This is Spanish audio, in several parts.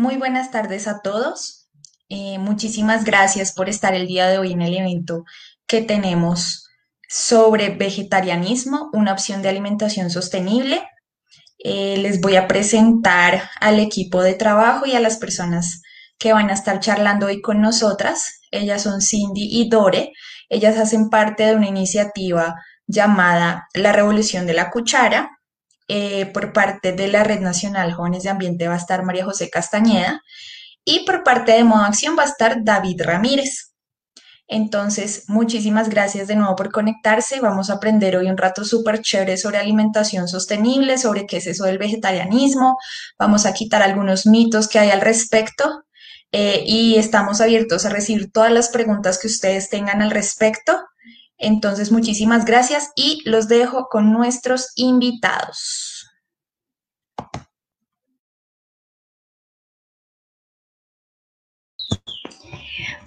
Muy buenas tardes a todos. Eh, muchísimas gracias por estar el día de hoy en el evento que tenemos sobre vegetarianismo, una opción de alimentación sostenible. Eh, les voy a presentar al equipo de trabajo y a las personas que van a estar charlando hoy con nosotras. Ellas son Cindy y Dore. Ellas hacen parte de una iniciativa llamada La Revolución de la Cuchara. Eh, por parte de la Red Nacional Jóvenes de Ambiente va a estar María José Castañeda y por parte de Modo Acción va a estar David Ramírez. Entonces, muchísimas gracias de nuevo por conectarse. Vamos a aprender hoy un rato súper chévere sobre alimentación sostenible, sobre qué es eso del vegetarianismo. Vamos a quitar algunos mitos que hay al respecto eh, y estamos abiertos a recibir todas las preguntas que ustedes tengan al respecto. Entonces, muchísimas gracias y los dejo con nuestros invitados.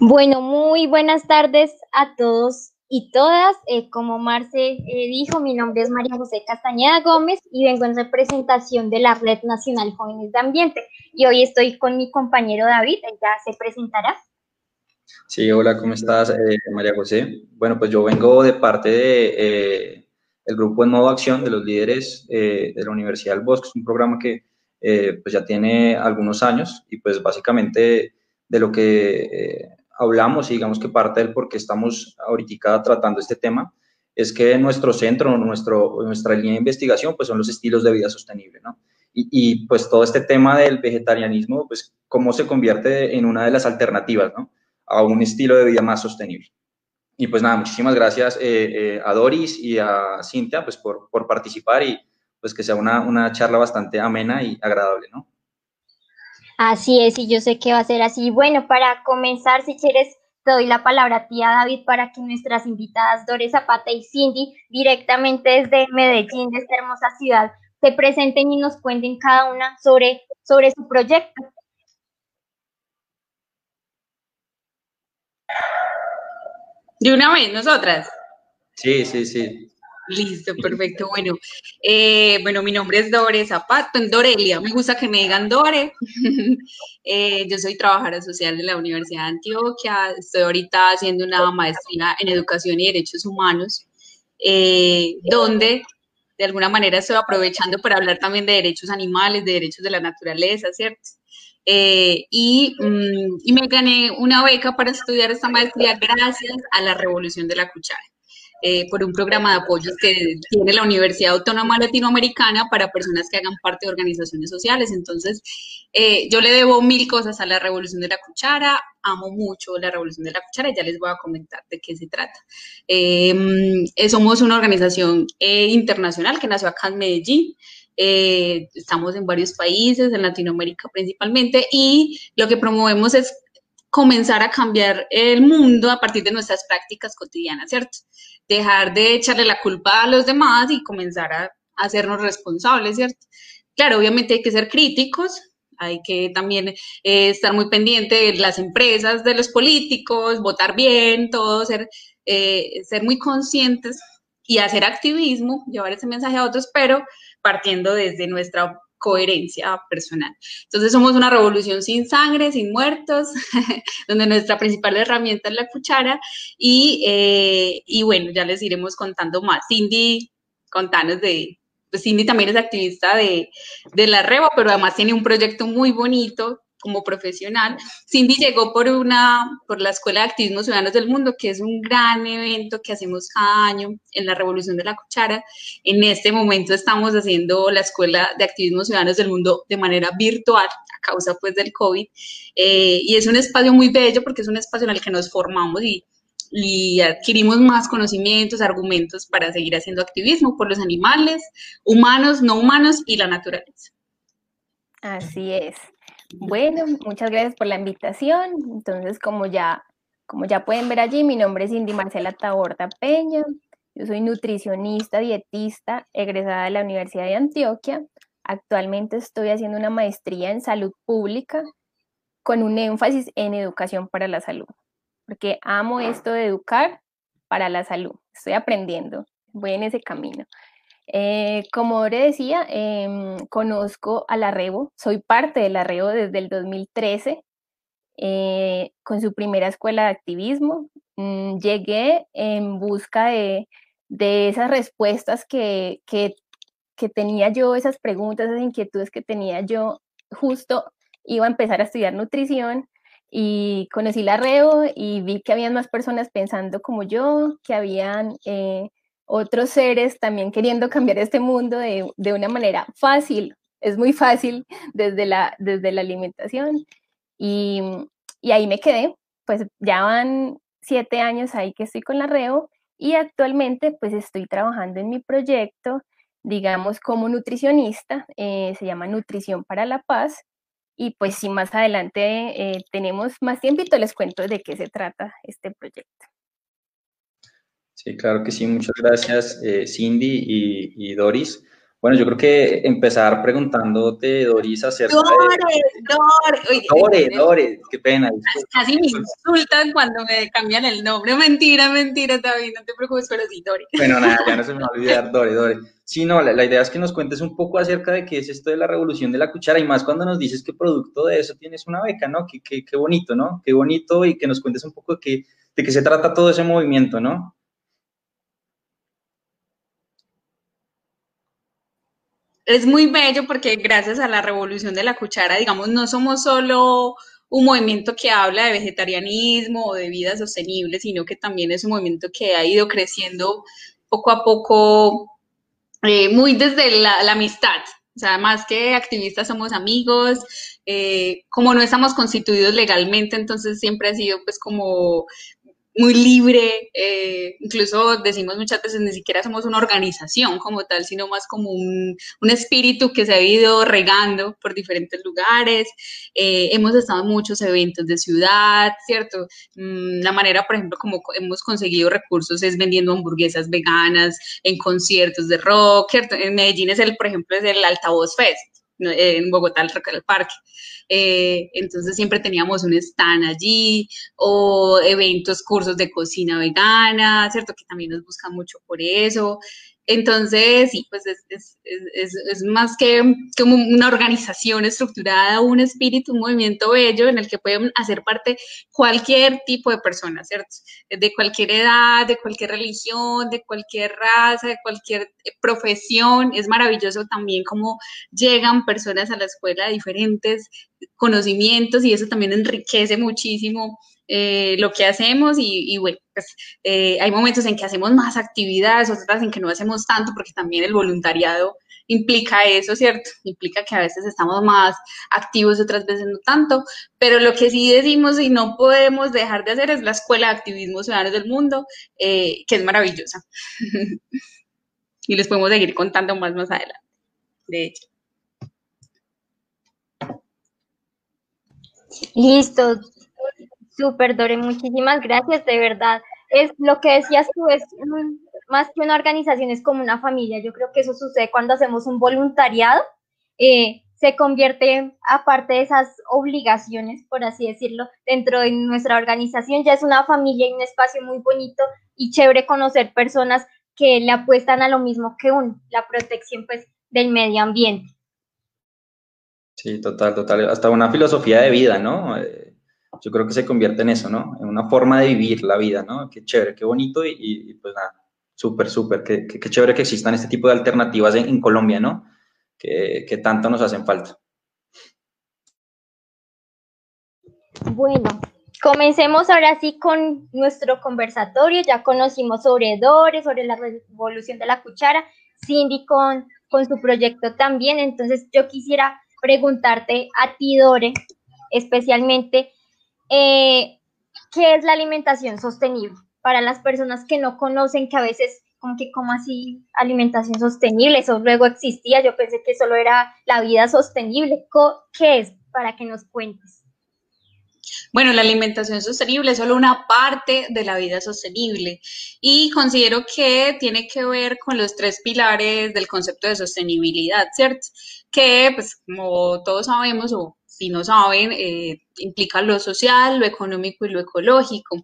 Bueno, muy buenas tardes a todos y todas. Eh, como Marce eh, dijo, mi nombre es María José Castañeda Gómez y vengo en representación de la Red Nacional Jóvenes de Ambiente. Y hoy estoy con mi compañero David, ella se presentará. Sí, hola, ¿cómo estás, eh, María José? Bueno, pues yo vengo de parte de eh, el grupo en modo acción de los líderes eh, de la Universidad del Bosque. Es un programa que pues ya tiene algunos años y pues básicamente de lo que hablamos y digamos que parte del por qué estamos ahorita tratando este tema es que nuestro centro, nuestro, nuestra línea de investigación pues son los estilos de vida sostenible, ¿no? Y, y pues todo este tema del vegetarianismo, pues cómo se convierte en una de las alternativas, ¿no? A un estilo de vida más sostenible. Y pues nada, muchísimas gracias eh, eh, a Doris y a Cintia pues por, por participar y pues que sea una, una, charla bastante amena y agradable, ¿no? Así es, y yo sé que va a ser así. Bueno, para comenzar, si quieres, te doy la palabra a ti, David, para que nuestras invitadas Doris Zapata y Cindy, directamente desde Medellín, de esta hermosa ciudad, se presenten y nos cuenten cada una sobre, sobre su proyecto. De una vez, nosotras. Sí, sí, sí. Listo, perfecto. Bueno, eh, bueno, mi nombre es Dore Zapato, Dorelia. Me gusta que me digan Dore. eh, yo soy trabajadora social de la Universidad de Antioquia. Estoy ahorita haciendo una maestría en Educación y Derechos Humanos, eh, donde de alguna manera estoy aprovechando para hablar también de derechos animales, de derechos de la naturaleza, ¿cierto? Eh, y, mm, y, me gané una beca para estudiar esta maestría gracias a la revolución de la cuchara. Eh, por un programa de apoyos que tiene la Universidad Autónoma Latinoamericana para personas que hagan parte de organizaciones sociales. Entonces, eh, yo le debo mil cosas a la Revolución de la Cuchara, amo mucho la Revolución de la Cuchara ya les voy a comentar de qué se trata. Em, somos una organización internacional que nació acá en Medellín. Eh, estamos en varios países, en Latinoamérica principalmente, y lo que promovemos es comenzar a cambiar el mundo a partir de nuestras prácticas cotidianas, ¿cierto? Dejar de echarle la culpa a los demás y comenzar a, hacernos responsables, ¿cierto? Claro, obviamente hay que ser críticos, hay que también eh, estar muy pendiente de las empresas, de los políticos, votar bien, todo, ser, eh, ser muy conscientes y hacer activismo, llevar ese mensaje a otros, pero partiendo desde nuestra coherencia personal. Entonces somos una revolución sin sangre, sin muertos, donde nuestra principal herramienta es la cuchara y, eh, y, bueno, ya les iremos contando más. Cindy, contanos de, pues Cindy también es activista de, de la REVA, pero además tiene un proyecto muy bonito como profesional. Cindy llegó por una, por la Escuela de Activismo Ciudadanos del Mundo, que es un gran evento que hacemos cada año en la Revolución de la Cuchara. En este momento estamos haciendo la Escuela de Activismo Ciudadanos del Mundo de manera virtual a causa pues del COVID. Eh, y es un espacio muy bello porque es un espacio en el que nos formamos y, y adquirimos más conocimientos, argumentos para seguir haciendo activismo por los animales, humanos, no humanos y la naturaleza. Así es. Bueno, muchas gracias por la invitación. Entonces, como ya, como ya pueden ver allí, mi nombre es Indy Marcela Taborda Peña. Yo soy nutricionista, dietista, egresada de la Universidad de Antioquia. Actualmente estoy haciendo una maestría en salud pública con un énfasis en educación para la salud, porque amo esto de educar para la salud. Estoy aprendiendo, voy en ese camino. Eh, como Dore decía, em, conozco a la Rebo, soy parte de la Rebo desde el 2013, eh, con su primera escuela de activismo. Mm, llegué en busca de, esas respuestas que, que, que tenía yo, esas preguntas, esas inquietudes que tenía yo. Justo iba a empezar a estudiar nutrición y conocí la Rebo y vi que habían más personas pensando como yo, que habían eh, otros seres también queriendo cambiar este mundo de, de, una manera fácil, es muy fácil desde la, desde la alimentación. Y, y ahí me quedé, pues ya van siete años ahí que estoy con la Reo y actualmente pues estoy trabajando en mi proyecto, digamos como nutricionista, eh, se llama Nutrición para la Paz y pues si más adelante eh, tenemos más tiempo, les cuento de qué se trata este proyecto. Sí, claro que sí. Muchas gracias, eh, Cindy y, Doris. Bueno, yo creo que empezar preguntándote, Doris, acerca Dore, Dore, Dore, Dore, qué pena. Casi me insultan cuando me cambian el nombre. Mentira, mentira, David, no te preocupes, pero sí, Dore. Bueno, nada, ya no se me va a olvidar, Dore, Dore. Sí, no, la, idea es que nos cuentes un poco acerca de qué es esto de la revolución de la cuchara y más cuando nos dices que producto de eso tienes una beca, ¿no? Qué, qué, qué bonito, ¿no? Qué bonito y que nos cuentes un poco de qué, de qué se trata todo ese movimiento, ¿no? Es muy bello porque gracias a la revolución de la cuchara, digamos, no somos solo un movimiento que habla de vegetarianismo o de vida sostenible, sino que también es un movimiento que ha ido creciendo poco a poco, eh, muy desde la, amistad. O sea, más que activistas somos amigos, eh, como no estamos constituidos legalmente, entonces siempre ha sido pues como muy libre, eh, incluso decimos muchas veces ni siquiera somos una organización como tal, sino más como un, un espíritu que se ha ido regando por diferentes lugares. Eh, hemos estado en muchos eventos de ciudad, ¿cierto? Mm, la manera, por ejemplo, como hemos conseguido recursos es vendiendo hamburguesas veganas en conciertos de rock, ¿cierto? En Medellín es el, por ejemplo, es el Altavoz Fest en Bogotá, del Parque. Eh, entonces siempre teníamos un stand allí o eventos, cursos de cocina vegana, ¿cierto? Que también nos buscan mucho por eso. Entonces, sí, pues es, es, es, es, más que como una organización estructurada, un espíritu, un movimiento bello en el que pueden hacer parte cualquier tipo de persona, ¿cierto? De cualquier edad, de cualquier religión, de cualquier raza, de cualquier eh, profesión. Es maravilloso también cómo llegan personas a la escuela de diferentes conocimientos y eso también enriquece muchísimo eh, lo que hacemos y, bueno, pues eh, hay momentos en que hacemos más actividades, otras en que no hacemos tanto, porque también el voluntariado implica eso, ¿cierto? Implica que a veces estamos más activos, otras veces no tanto, pero lo que sí decimos y no podemos dejar de hacer es la Escuela de Activismo Ciudadano del Mundo, eh, que es maravillosa. y les podemos seguir contando más más adelante, de hecho. Listo, Súper, Dore, muchísimas gracias, de verdad. Es lo que decías tú, es más que una organización, es como una familia. Yo creo que eso sucede cuando hacemos un voluntariado. Eh, se convierte, aparte de esas obligaciones, por así decirlo, dentro de nuestra organización, ya es una familia y un espacio muy bonito y chévere conocer personas que le apuestan a lo mismo que uno, la protección pues del medio ambiente. Sí, total, total. Hasta una filosofía de vida, ¿no? Eh, yo creo que se convierte en eso, ¿no? En una forma de vivir la vida, ¿no? Qué chévere, qué bonito y, pues nada, súper, súper, qué, chévere que existan este tipo de alternativas en, Colombia, ¿no? Que, que, tanto nos hacen falta. Bueno, comencemos ahora sí con nuestro conversatorio. Ya conocimos sobre Dore, sobre la revolución de la cuchara, Cindy con, con su proyecto también. Entonces yo quisiera preguntarte a ti, Dore, especialmente, eh, ¿qué es la alimentación sostenible? Para las personas que no conocen, que a veces, como que, ¿cómo así alimentación sostenible? Eso luego existía, yo pensé que solo era la vida sostenible. ¿Qué es? Para que nos cuentes. Bueno, la alimentación sostenible es solo una parte de la vida sostenible y considero que tiene que ver con los tres pilares del concepto de sostenibilidad, ¿cierto? Que, pues, como todos sabemos, o si no saben, eh, implica lo social, lo económico y lo ecológico.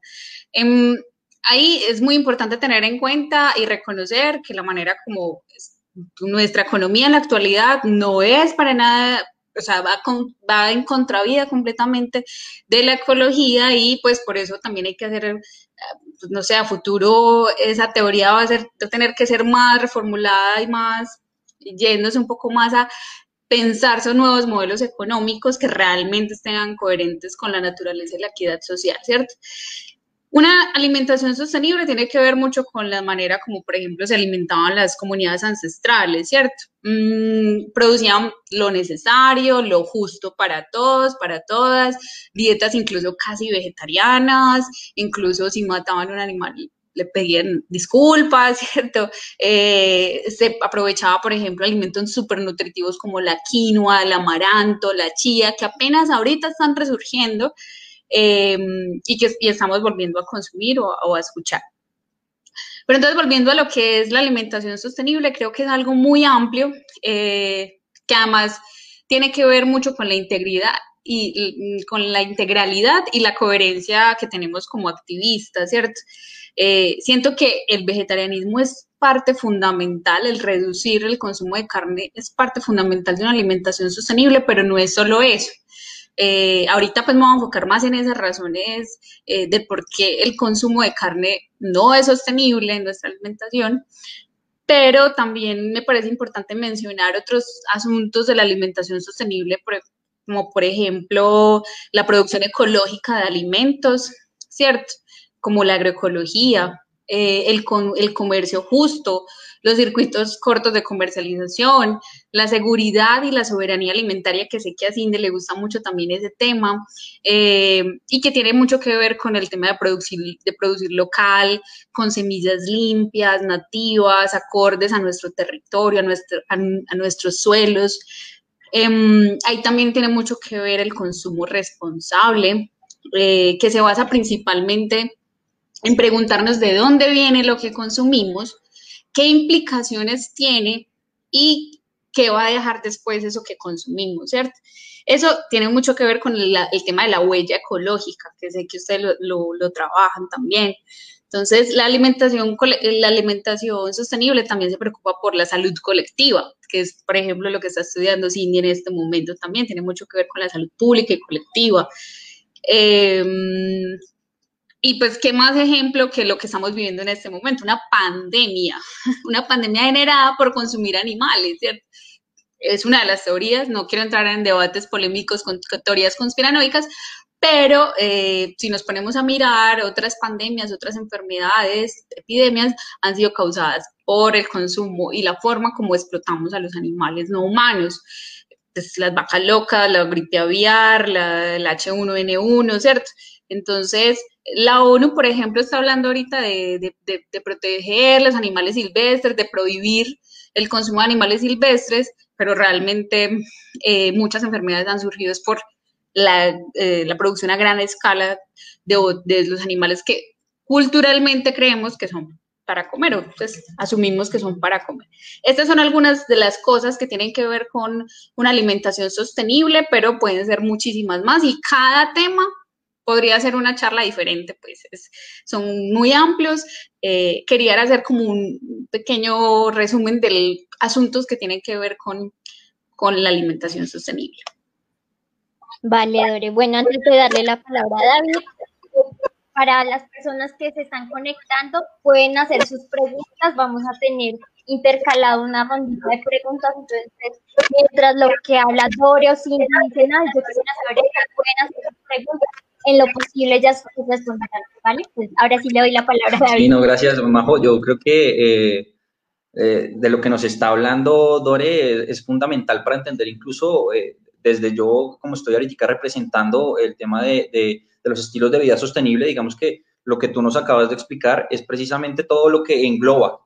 Em, ahí es muy importante tener en cuenta y reconocer que la manera como nuestra economía en la actualidad no es para nada o sea, va, con, va en contravía completamente de la ecología y pues por eso también hay que hacer, eh, pues, no sé, a futuro esa teoría va a, ser, va a tener que ser más reformulada y más yéndose un poco más a pensar son nuevos modelos económicos que realmente estén coherentes con la naturaleza y la equidad social, ¿cierto? Una alimentación sostenible tiene que ver mucho con la manera como, por ejemplo, se alimentaban las comunidades ancestrales, ¿cierto? Mm, producían lo necesario, lo justo para todos, para todas, dietas incluso casi vegetarianas, incluso si mataban un animal le pedían disculpas, ¿cierto? Eh, se aprovechaba, por ejemplo, alimentos súper nutritivos como la quinoa, el amaranto, la chía, que apenas ahorita están resurgiendo, Em, y que estamos volviendo a consumir o, a escuchar. Pero entonces, volviendo a lo que es la alimentación sostenible, creo que es algo muy amplio, eh, que además tiene que ver mucho con la integridad y, con la integralidad y la coherencia que tenemos como activistas, ¿cierto? Eh, siento que el vegetarianismo es parte fundamental, el reducir el consumo de carne es parte fundamental de una alimentación sostenible, pero no es solo eso. Eh, ahorita pues me voy a enfocar más en esas razones eh, de por qué el consumo de carne no es sostenible en nuestra alimentación, pero también me parece importante mencionar otros asuntos de la alimentación sostenible, como por ejemplo la producción ecológica de alimentos, ¿cierto? Como la agroecología, eh, el, el comercio justo, los circuitos cortos de comercialización, la seguridad y la soberanía alimentaria, que sé que a Cindy le gusta mucho también ese tema, eh, y que tiene mucho que ver con el tema de producir, de producir local, con semillas limpias, nativas, acordes a nuestro territorio, a, nuestro, a, nuestros suelos. Em, ahí también tiene mucho que ver el consumo responsable, eh, que se basa principalmente en preguntarnos de dónde viene lo que consumimos qué implicaciones tiene y qué va a dejar después eso que consumimos, ¿cierto? Eso tiene mucho que ver con el tema de la huella ecológica, que sé que ustedes lo, trabajan también. Entonces, la alimentación, la alimentación sostenible también se preocupa por la salud colectiva, que es, por ejemplo, lo que está estudiando Cindy en este momento también, tiene mucho que ver con la salud pública y colectiva. Eh, y pues, ¿qué más ejemplo que lo que estamos viviendo en este momento? Una pandemia, una pandemia generada por consumir animales, ¿cierto? Es una de las teorías, no quiero entrar en debates polémicos con, teorías conspiranoicas, pero eh, si nos ponemos a mirar, otras pandemias, otras enfermedades, epidemias han sido causadas por el consumo y la forma como explotamos a los animales no humanos. Pues, las vacas locas, la gripe aviar, la, el H1N1, ¿cierto? Entonces, la ONU, por ejemplo, está hablando ahorita de, proteger los animales silvestres, de prohibir el consumo de animales silvestres, pero realmente eh, muchas enfermedades han surgido por eh, la, producción a gran escala de, los animales que culturalmente creemos que son para comer, o pues asumimos que son para comer. Estas son algunas de las cosas que tienen que ver con una alimentación sostenible, pero pueden ser muchísimas más y cada tema podría ser una charla diferente, pues son muy amplios. Eh, quería hacer como un pequeño resumen de asuntos que tienen que ver con, con la alimentación sostenible. Vale, Dore. Bueno, antes de darle la palabra a David, para las personas que se están conectando, pueden hacer sus preguntas. Vamos a tener intercalado una rondita de preguntas. Entonces, mientras lo que habla Dore o Cindy dicen, yo quisiera saber pueden hacer sus preguntas en lo posible ya responderán, ¿vale? Pues ahora sí le doy la palabra a David. Sí, no, gracias, Majo. Yo creo que eh, eh, de lo que nos está hablando Dore es, fundamental para entender incluso eh, desde yo, como estoy ahorita representando el tema de, de, de, los estilos de vida sostenible, digamos que lo que tú nos acabas de explicar es precisamente todo lo que engloba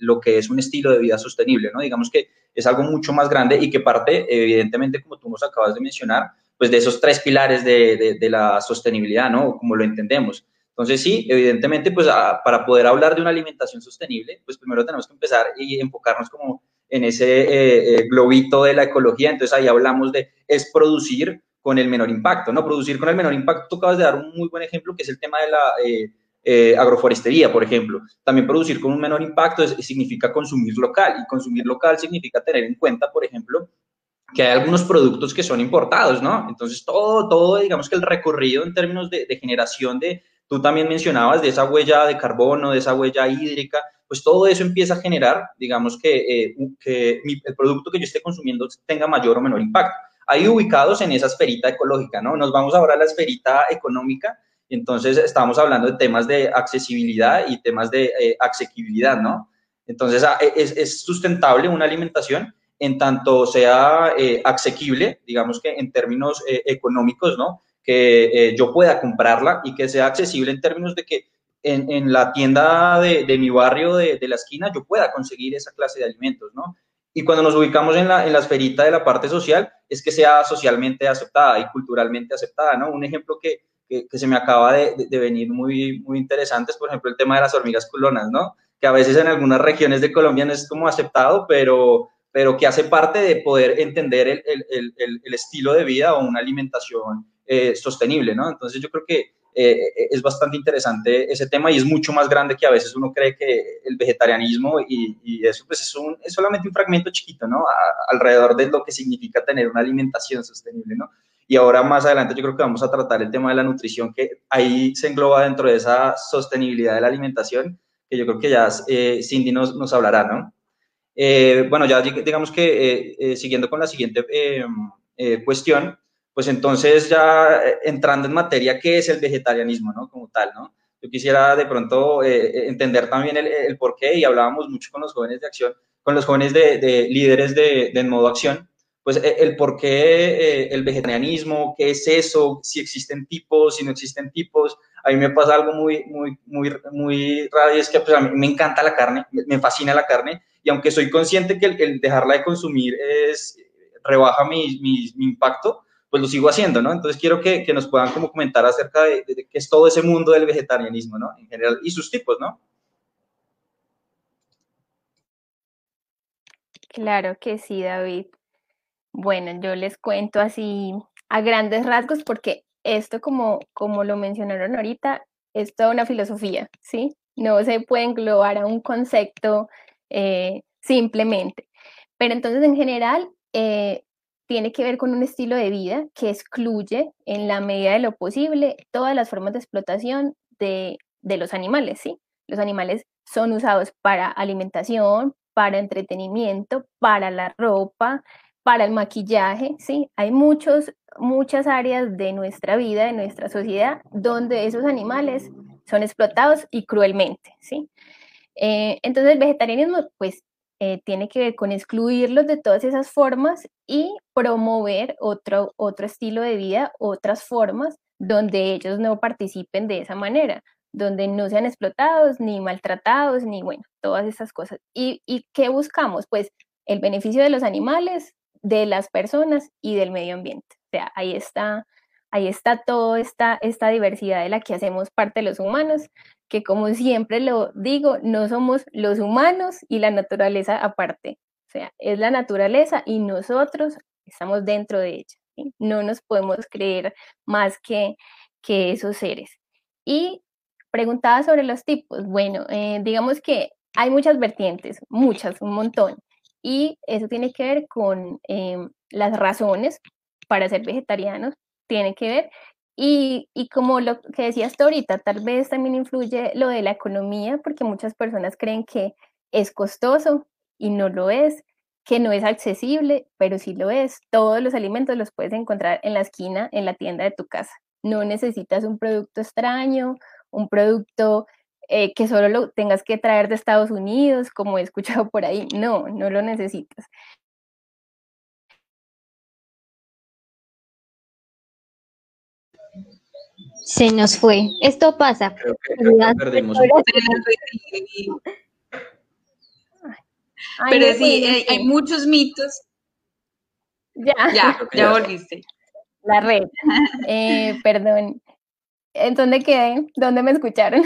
lo que es un estilo de vida sostenible, ¿no? Digamos que es algo mucho más grande y que parte, evidentemente, como tú nos acabas de mencionar, pues de esos tres pilares de, de, la sostenibilidad, ¿no? Como lo entendemos. Entonces, sí, evidentemente, pues para poder hablar de una alimentación sostenible, pues primero tenemos que empezar y enfocarnos como en ese eh, eh, globito de la ecología. Entonces, ahí hablamos de es producir con el menor impacto, ¿no? Producir con el menor impacto. Tú acabas de dar un muy buen ejemplo, que es el tema de la, eh, eh, agroforestería, por ejemplo. También producir con un menor impacto significa consumir local y consumir local significa tener en cuenta, por ejemplo, que hay algunos productos que son importados, ¿no? Entonces, todo, todo, digamos que el recorrido en términos de, generación de, tú también mencionabas, de esa huella de carbono, de esa huella hídrica, pues todo eso empieza a generar, digamos, que, eh, que el producto que yo esté consumiendo tenga mayor o menor impacto. Ahí ubicados en esa esferita ecológica, ¿no? Nos vamos ahora a la esferita económica, entonces estamos hablando de temas de accesibilidad y temas de eh, asequibilidad, ¿no? Entonces, ah, es, es sustentable una alimentación en tanto sea eh, asequible, digamos que en términos eh, económicos, ¿no? Que eh, yo pueda comprarla y que sea accesible en términos de que en, en la tienda de, de mi barrio, de, de, la esquina, yo pueda conseguir esa clase de alimentos, ¿no? Y cuando nos ubicamos en la, en la esferita de la parte social, es que sea socialmente aceptada y culturalmente aceptada, ¿no? Un ejemplo que, que, que se me acaba de, de, venir muy, muy interesante es, por ejemplo, el tema de las hormigas culonas, ¿no? Que a veces en algunas regiones de Colombia no es como aceptado, pero pero que hace parte de poder entender el, el, el, el estilo de vida o una alimentación eh, sostenible, ¿no? Entonces yo creo que eh, es bastante interesante ese tema y es mucho más grande que a veces uno cree que el vegetarianismo y, y eso pues es, un, es, solamente un fragmento chiquito, ¿no? A, alrededor de lo que significa tener una alimentación sostenible, ¿no? Y ahora más adelante yo creo que vamos a tratar el tema de la nutrición, que ahí se engloba dentro de esa sostenibilidad de la alimentación, que yo creo que ya eh, Cindy nos, nos hablará, ¿no? Eh, bueno, ya digamos que eh, eh, siguiendo con la siguiente cuestión, pues entonces ya entrando en materia, ¿qué es el vegetarianismo, no? Como tal, ¿no? Yo quisiera de pronto entender también el, el, por qué, y hablábamos mucho con los jóvenes de acción, con los jóvenes de, de líderes de, de, modo acción, pues el por qué el vegetarianismo, qué es eso, si existen tipos, si no existen tipos. A mí me pasa algo muy, muy, muy, muy raro y es que pues, a mí me encanta la carne, me fascina la carne, y aunque soy consciente que el, dejarla de consumir es, rebaja mi, mi, impacto, pues lo sigo haciendo, ¿no? Entonces quiero que, que nos puedan como comentar acerca de, de, qué es todo ese mundo del vegetarianismo, ¿no? En general, y sus tipos, ¿no? Claro que sí, David. Bueno, yo les cuento así a grandes rasgos porque esto, como, como lo mencionaron ahorita, es toda una filosofía, ¿sí? No se puede englobar a un concepto eh, simplemente. Pero entonces en general eh, tiene que ver con un estilo de vida que excluye en la medida de lo posible todas las formas de explotación de, de los animales, ¿sí? Los animales son usados para alimentación, para entretenimiento, para la ropa, para el maquillaje, ¿sí? Hay muchos, muchas áreas de nuestra vida, de nuestra sociedad, donde esos animales son explotados y cruelmente, ¿sí? Eh, entonces el vegetarianismo pues eh, tiene que ver con excluirlos de todas esas formas y promover otro, otro estilo de vida, otras formas donde ellos no participen de esa manera, donde no sean explotados, ni maltratados, ni bueno, todas esas cosas. ¿Y, y qué buscamos? Pues el beneficio de los animales, de las personas y del medio ambiente. O sea, ahí está, ahí está toda esta, diversidad de la que hacemos parte los humanos que como siempre lo digo, no somos los humanos y la naturaleza aparte. O sea, es la naturaleza y nosotros estamos dentro de ella. No nos podemos creer más que, que esos seres. Y preguntaba sobre los tipos. Bueno, eh, digamos que hay muchas vertientes, muchas, un montón. Y eso tiene que ver con eh, las razones para ser vegetarianos, tiene que ver y, y, como lo que decías tú ahorita, tal vez también influye lo de la economía, porque muchas personas creen que es costoso y no lo es, que no es accesible, pero sí lo es. Todos los alimentos los puedes encontrar en la esquina, en la tienda de tu casa. No necesitas un producto extraño, un producto eh, que solo lo tengas que traer de Estados Unidos, como he escuchado por ahí. No, no lo necesitas. Se nos fue. Esto pasa. Creo que, creo que perdimos un poco. Ay, Pero sí, hay, hay, muchos mitos. Ya, ya, ya volviste. La red. Eh, perdón. ¿En dónde quedé? ¿Dónde me escucharon?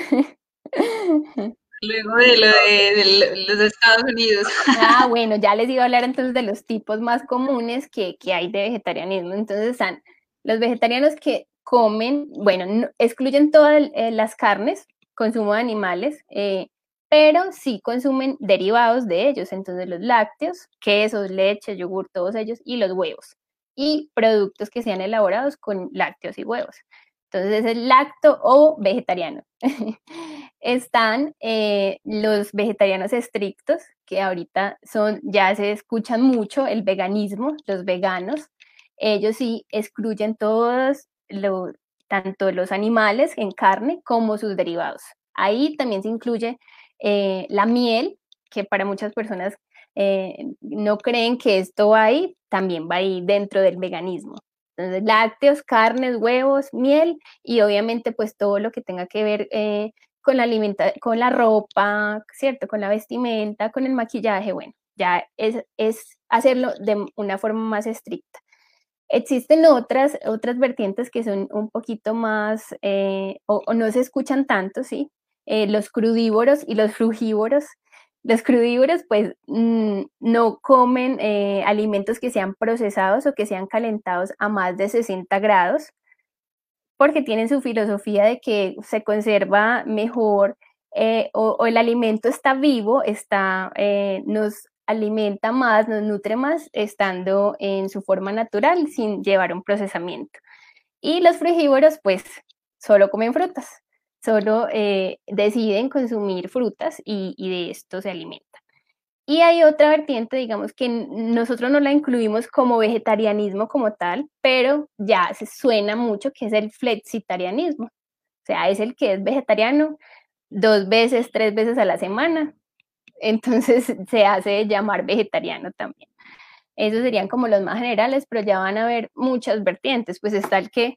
Luego de lo de, de, los Estados Unidos. Ah, bueno, ya les iba a hablar entonces de los tipos más comunes que, que hay de vegetarianismo. Entonces están los vegetarianos que comen, bueno, no, excluyen todas eh, las carnes, consumo de animales, eh, pero sí consumen derivados de ellos, entonces los lácteos, quesos, leche, yogur, todos ellos, y los huevos, y productos que sean elaborados con lácteos y huevos. Entonces es lacto o vegetariano. Están eh, los vegetarianos estrictos, que ahorita son, ya se escuchan mucho, el veganismo, los veganos. Ellos sí excluyen todos, lo, tanto los animales en carne como sus derivados. Ahí también se incluye eh, la miel, que para muchas personas eh, no creen que esto va ahí, también va ahí dentro del veganismo. Entonces, lácteos, carnes, huevos, miel y obviamente pues todo lo que tenga que ver eh, con la alimenta con la ropa, ¿cierto? Con la vestimenta, con el maquillaje, bueno, ya es, es hacerlo de una forma más estricta. Existen otras, otras vertientes que son un poquito más, eh, o, no se escuchan tanto, ¿sí? Eh, los crudívoros y los frugívoros los crudívoros pues mm, no comen eh, alimentos que sean procesados o que sean calentados a más de 60 grados porque tienen su filosofía de que se conserva mejor eh, o, el alimento está vivo, está, nos alimenta más, nos nutre más estando en su forma natural sin llevar un procesamiento. Y los frugívoros pues solo comen frutas solo eh, deciden consumir frutas y, de esto se alimentan. Y hay otra vertiente, digamos, que nosotros no la incluimos como vegetarianismo como tal, pero ya se suena mucho que es el flexitarianismo. O sea, es el que es vegetariano dos veces, tres veces a la semana. Entonces se hace llamar vegetariano también. Esos serían como los más generales, pero ya van a haber muchas vertientes. Pues está el que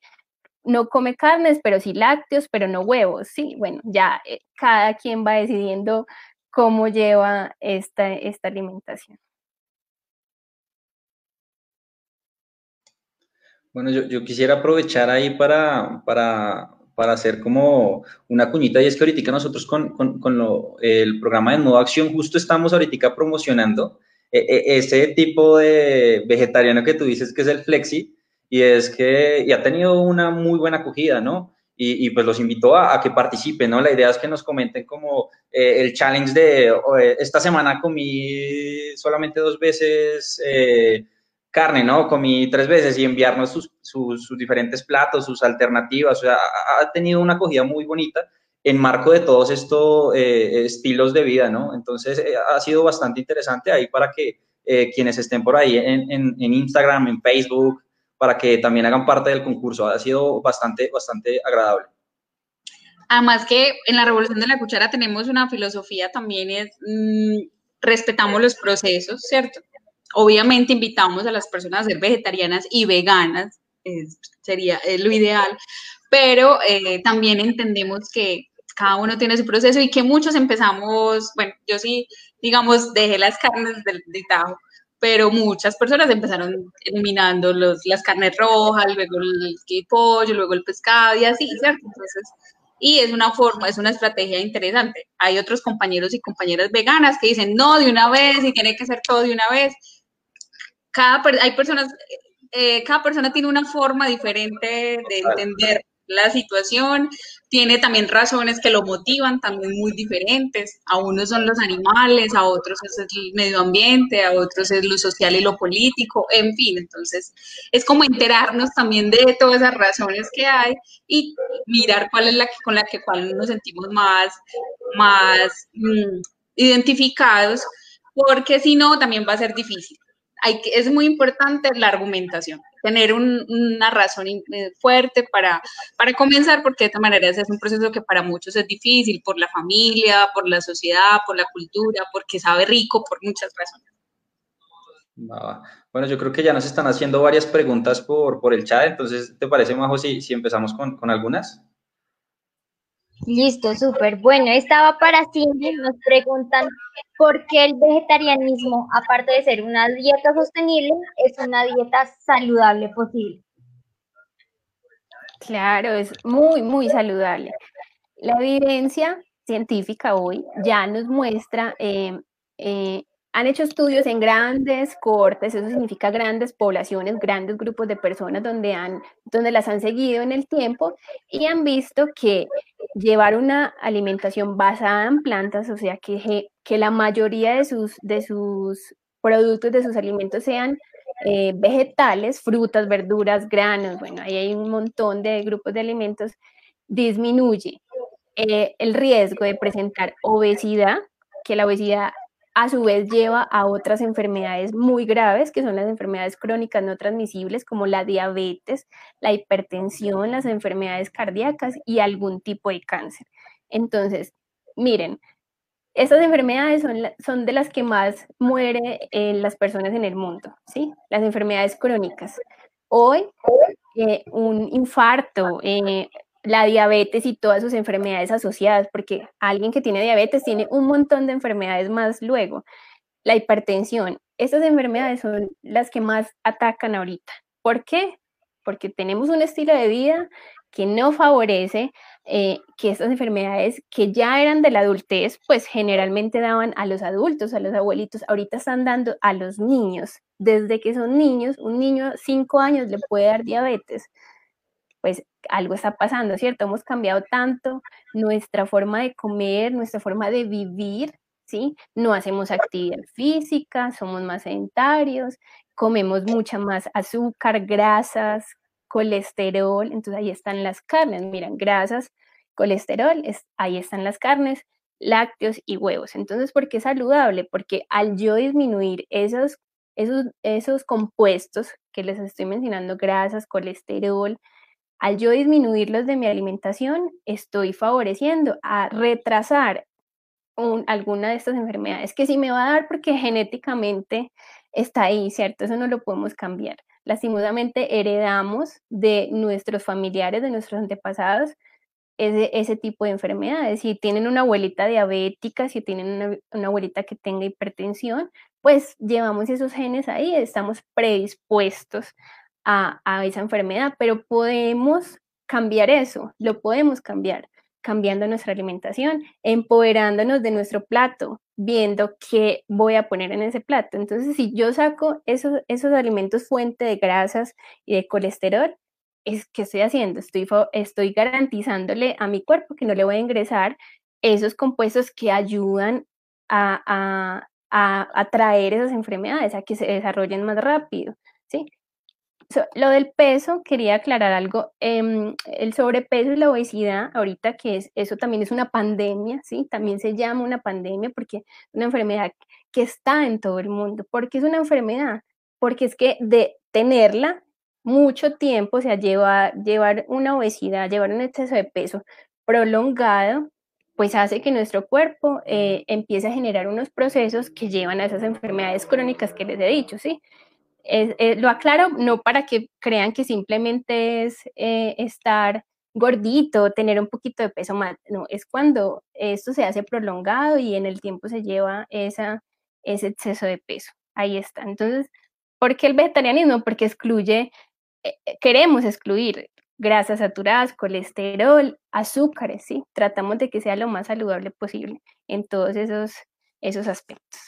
no come carnes, pero sí lácteos, pero no huevos, sí, bueno, ya eh, cada quien va decidiendo cómo lleva esta, esta alimentación. Bueno, yo, quisiera aprovechar ahí para, para, hacer como una cuñita y es que ahorita nosotros con, el programa de Nueva Acción justo estamos ahorita promocionando eh, eh, ese tipo de vegetariano que tú dices que es el flexi, y es que y ha tenido una muy buena acogida, ¿no? Y, pues los invito a, que participen, ¿no? La idea es que nos comenten como eh, el challenge de esta semana comí solamente dos veces eh, carne, ¿no? Comí tres veces y enviarnos sus, sus, diferentes platos, sus alternativas, o sea, ha, tenido una acogida muy bonita en marco de todos estos eh, estilos de vida, ¿no? Entonces ha sido bastante interesante ahí para que quienes estén por ahí en, en, en Instagram, en Facebook, para que también hagan parte del concurso. Ha sido bastante, bastante agradable. Además que en la Revolución de la Cuchara tenemos una filosofía también, es mm, respetamos los procesos, ¿cierto? Obviamente invitamos a las personas a ser vegetarianas y veganas, sería lo ideal, pero eh, también entendemos que cada uno tiene su proceso y que muchos empezamos, bueno, yo sí, digamos, dejé las carnes del, de tajo, pero muchas personas empezaron eliminando los, las carnes rojas, luego el, pollo, luego el pescado y así, ¿cierto? Entonces, y es una forma, es una estrategia interesante. Hay otros compañeros y compañeras veganas que dicen, no, de una vez y tiene que ser todo de una vez. Cada, hay personas, eh, cada persona tiene una forma diferente de entender la situación, tiene también razones que lo motivan también muy diferentes. A unos son los animales, a otros es el medio ambiente, a otros es lo social y lo político, en fin. Entonces, es como enterarnos también de todas esas razones que hay y mirar cuál es la que, con la que cuál nos sentimos más, más mm, identificados, porque si no, también va a ser difícil. Hay que, es muy importante la argumentación tener una razón eh, fuerte para, para comenzar, porque de esta manera es un proceso que para muchos es difícil, por la familia, por la sociedad, por la cultura, porque sabe rico, por muchas razones. Bueno, yo creo que ya nos están haciendo varias preguntas por, por el chat, entonces, ¿te parece, Majo, si, si empezamos con, con algunas? Listo, súper. Bueno, estaba para Cindy. Nos preguntan por qué el vegetarianismo, aparte de ser una dieta sostenible, es una dieta saludable posible. Claro, es muy, muy saludable. La evidencia científica hoy ya nos muestra eh, eh, han hecho estudios en grandes cortes, eso significa grandes poblaciones, grandes grupos de personas donde, han, donde las han seguido en el tiempo y han visto que llevar una alimentación basada en plantas, o sea, que, que la mayoría de sus, de sus productos, de sus alimentos sean eh, vegetales, frutas, verduras, granos, bueno, ahí hay un montón de grupos de alimentos, disminuye eh, el riesgo de presentar obesidad, que la obesidad a su vez lleva a otras enfermedades muy graves, que son las enfermedades crónicas no transmisibles, como la diabetes, la hipertensión, las enfermedades cardíacas y algún tipo de cáncer. Entonces, miren, estas enfermedades son, son de las que más mueren eh, las personas en el mundo, ¿sí? Las enfermedades crónicas. Hoy, eh, un infarto, eh, la diabetes y todas sus enfermedades asociadas, porque alguien que tiene diabetes tiene un montón de enfermedades más luego. La hipertensión, estas enfermedades son las que más atacan ahorita. ¿Por qué? Porque tenemos un estilo de vida que no favorece eh, que estas enfermedades que ya eran de la adultez, pues generalmente daban a los adultos, a los abuelitos, ahorita están dando a los niños. Desde que son niños, un niño cinco años le puede dar diabetes. Pues algo está pasando, ¿cierto? Hemos cambiado tanto nuestra forma de comer, nuestra forma de vivir, ¿sí? No hacemos actividad física, somos más sedentarios, comemos mucha más azúcar, grasas, colesterol, entonces ahí están las carnes, miran, grasas, colesterol, ahí están las carnes, lácteos y huevos. Entonces, ¿por qué es saludable? Porque al yo disminuir esos, esos, esos compuestos que les estoy mencionando, grasas, colesterol, al yo disminuirlos de mi alimentación, estoy favoreciendo a retrasar alguna de estas enfermedades que sí me va a dar porque genéticamente está ahí, ¿cierto? Eso no lo podemos cambiar lastimosamente heredamos de nuestros familiares, de nuestros antepasados, ese, tipo de enfermedades. Si tienen una abuelita diabética, si tienen una, abuelita que tenga hipertensión, pues llevamos esos genes ahí, estamos predispuestos a, esa enfermedad, pero podemos cambiar eso, lo podemos cambiar cambiando nuestra alimentación, empoderándonos de nuestro plato, viendo qué voy a poner en ese plato. Entonces, si yo saco esos, esos alimentos fuente de grasas y de colesterol, es que estoy haciendo, estoy, estoy garantizándole a mi cuerpo que no le voy a ingresar esos compuestos que ayudan a, a, a, a traer esas enfermedades, a que se desarrollen más rápido, ¿sí? Lo del peso, quería aclarar algo. Em, el sobrepeso y la obesidad, ahorita que es, eso también es una pandemia, ¿sí? También se llama una pandemia porque es una enfermedad que está en todo el mundo. ¿Por qué es una enfermedad? Porque es que de tenerla mucho tiempo, o sea, lleva, llevar una obesidad, llevar un exceso de peso prolongado, pues hace que nuestro cuerpo eh, empiece a generar unos procesos que llevan a esas enfermedades crónicas que les he dicho, ¿sí? Eh, lo aclaro no para que crean que simplemente es eh, estar gordito, tener un poquito de peso más, no, es cuando esto se hace prolongado y en el tiempo se lleva esa, ese exceso de peso. Ahí está. Entonces, ¿por qué el vegetarianismo? Porque excluye, eh, queremos excluir grasas saturadas, colesterol, azúcares, ¿sí? Tratamos de que sea lo más saludable posible en todos esos, esos aspectos.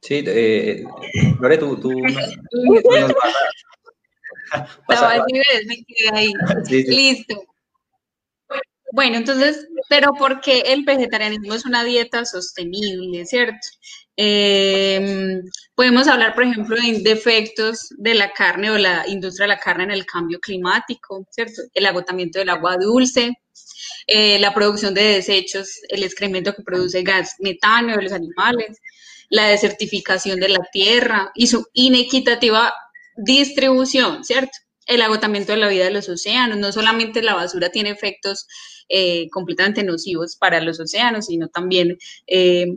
Sí, eh, Lore, tú, tú, nos, ahí. Listo. Bueno, entonces, pero ¿por qué el vegetarianismo es una dieta sostenible, cierto? Em, podemos hablar, por ejemplo, de efectos de la carne o la industria de la carne en el cambio climático, ¿cierto? El agotamiento del agua dulce, eh, la producción de desechos, el excremento que produce gas metano de los animales, la desertificación de la tierra y su inequitativa distribución, ¿cierto? El agotamiento de la vida de los océanos. No solamente la basura tiene efectos eh, completamente nocivos para los océanos, sino también eh,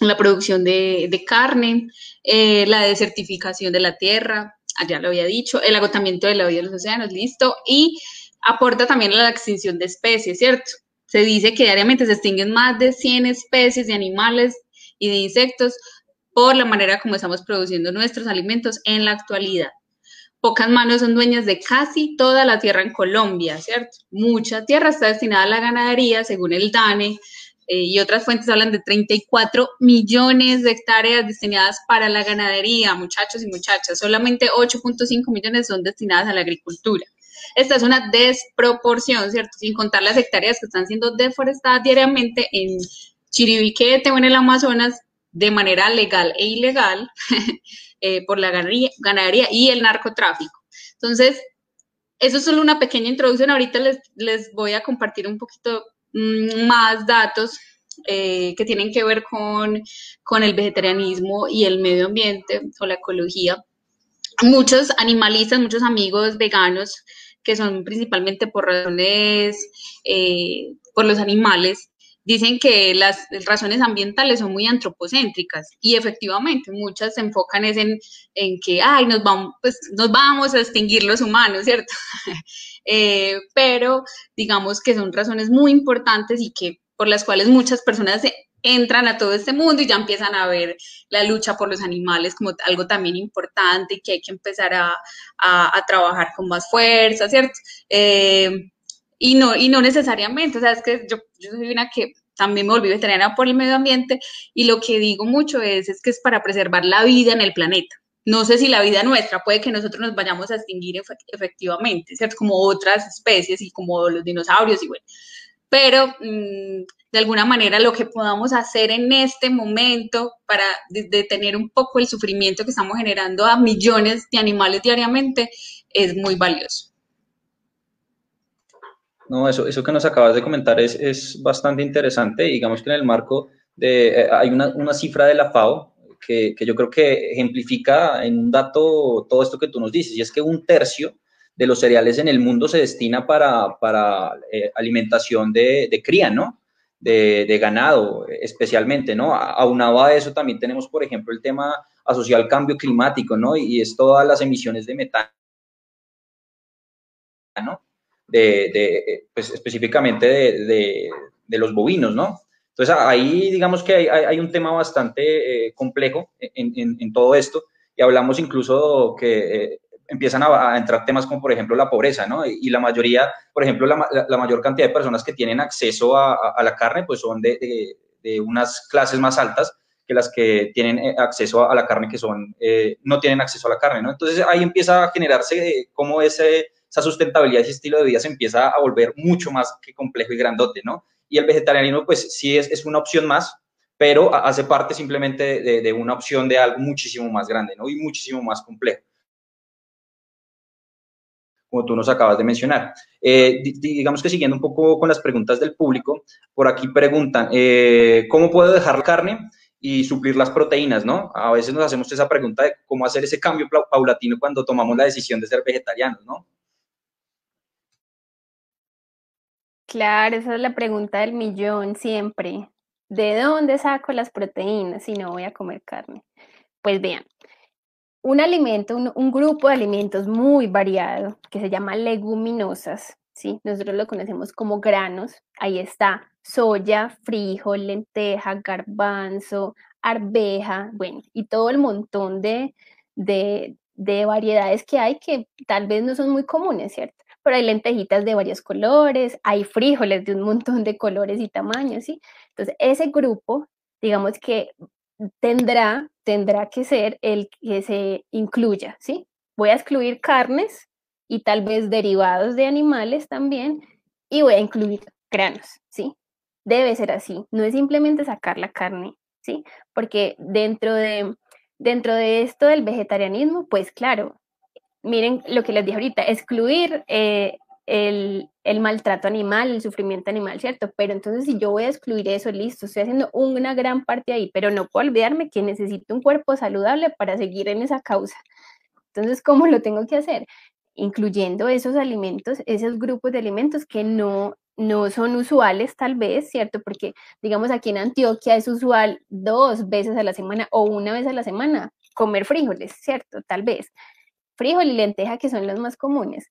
la producción de, carne, eh, la desertificación de la tierra, allá lo había dicho, el agotamiento de la vida de los océanos, listo, y aporta también a la extinción de especies, ¿cierto? Se dice que diariamente se extinguen más de 100 especies de animales y de insectos por la manera como estamos produciendo nuestros alimentos en la actualidad. Pocas manos son dueñas de casi toda la tierra en Colombia, ¿cierto? Mucha tierra está destinada a la ganadería, según el DANE, eh, y otras fuentes hablan de 34 millones de hectáreas destinadas para la ganadería, muchachos y muchachas. Solamente 8.5 millones son destinadas a la agricultura. Esta es una desproporción, ¿cierto? Sin contar las hectáreas que están siendo deforestadas diariamente en Chiribiquete o en el Amazonas de manera legal e ilegal eh, por la ganadería, y el narcotráfico. Entonces, eso es solo una pequeña introducción. Ahorita les, les voy a compartir un poquito mm, más datos eh, que tienen que ver con, con, el vegetarianismo y el medio ambiente o la ecología. Muchos animalistas, muchos amigos veganos que son principalmente por razones, eh, por los animales, dicen que las razones ambientales son muy antropocéntricas y efectivamente muchas se enfocan en, en que, ay, nos vamos, pues, nos vamos a extinguir los humanos, ¿cierto? Eh, pero digamos que son razones muy importantes y que por las cuales muchas personas entran a todo este mundo y ya empiezan a ver la lucha por los animales como algo también importante y que hay que empezar a, a, trabajar con más fuerza, ¿cierto? Eh, y no, y no necesariamente, o sea, es que yo, yo soy una que también me volví vegetariana por el medio ambiente y lo que digo mucho es, es que es para preservar la vida en el planeta. No sé si la vida nuestra puede que nosotros nos vayamos a extinguir efectivamente, ¿cierto? Como otras especies y como los dinosaurios y bueno. Pero mm, de alguna manera lo que podamos hacer en este momento para detener un poco el sufrimiento que estamos generando a millones de animales diariamente es muy valioso. No, eso, eso que nos acabas de comentar es, es bastante interesante. Digamos que en el marco de, eh, hay una, una, cifra de la FAO que, que, yo creo que ejemplifica en un dato todo esto que tú nos dices, y es que un tercio de los cereales en el mundo se destina para, para eh, alimentación de, de, cría, ¿no? De, de, ganado, especialmente, ¿no? Aunado a eso también tenemos, por ejemplo, el tema asociado al cambio climático, ¿no? Y es todas las emisiones de metano, ¿no? De, pues específicamente de, de, los bovinos, ¿no? Entonces ahí digamos que hay, hay un tema bastante eh, complejo en, en, todo esto y hablamos incluso que eh, empiezan a, entrar temas como por ejemplo la pobreza, ¿no? Y, la mayoría, por ejemplo, la, la, mayor cantidad de personas que tienen acceso a, a la carne pues son de, de, unas clases más altas que las que tienen eh, acceso a la carne que son, no tienen acceso a la carne, ¿no? Entonces ahí empieza a generarse como ese esa sustentabilidad, ese estilo de vida se empieza a volver mucho más que complejo y grandote, ¿no? Y el vegetarianismo, pues sí es, es una opción más, pero hace parte simplemente de, una opción de algo muchísimo más grande, ¿no? Y muchísimo más complejo. Como tú nos acabas de mencionar. Eh, digamos que siguiendo un poco con las preguntas del público, por aquí preguntan, eh, ¿cómo puedo dejar la carne? y suplir las proteínas, ¿no? A veces nos hacemos esa pregunta de cómo hacer ese cambio paulatino cuando tomamos la decisión de ser vegetarianos, ¿no? Claro, esa es la pregunta del millón siempre. ¿De dónde saco las proteínas si no voy a comer carne? Pues vean, un alimento, un, grupo de alimentos muy variado que se llama leguminosas, ¿sí? Nosotros lo conocemos como granos. Ahí está soya, frijol, lenteja, garbanzo, arveja, bueno, y todo el montón de, de, de variedades que hay que tal vez no son muy comunes, ¿cierto? Pero hay lentejitas de varios colores, hay frijoles de un montón de colores y tamaños, ¿sí? Entonces, ese grupo, digamos que tendrá, tendrá que ser el que se incluya, ¿sí? Voy a excluir carnes y tal vez derivados de animales también, y voy a incluir granos, ¿sí? Debe ser así, no es simplemente sacar la carne, ¿sí? Porque dentro de, dentro de esto del vegetarianismo, pues claro, miren lo que les dije ahorita, excluir eh, el, maltrato animal, el sufrimiento animal, ¿cierto? Pero entonces si yo voy a excluir eso, listo, estoy haciendo una gran parte ahí, pero no puedo olvidarme que necesito un cuerpo saludable para seguir en esa causa. Entonces, ¿cómo lo tengo que hacer? Incluyendo esos alimentos, esos grupos de alimentos que no, no son usuales tal vez, ¿cierto? Porque digamos aquí en Antioquia es usual dos veces a la semana o una vez a la semana comer frijoles, ¿cierto? Tal vez frijol y lenteja, que son los más comunes,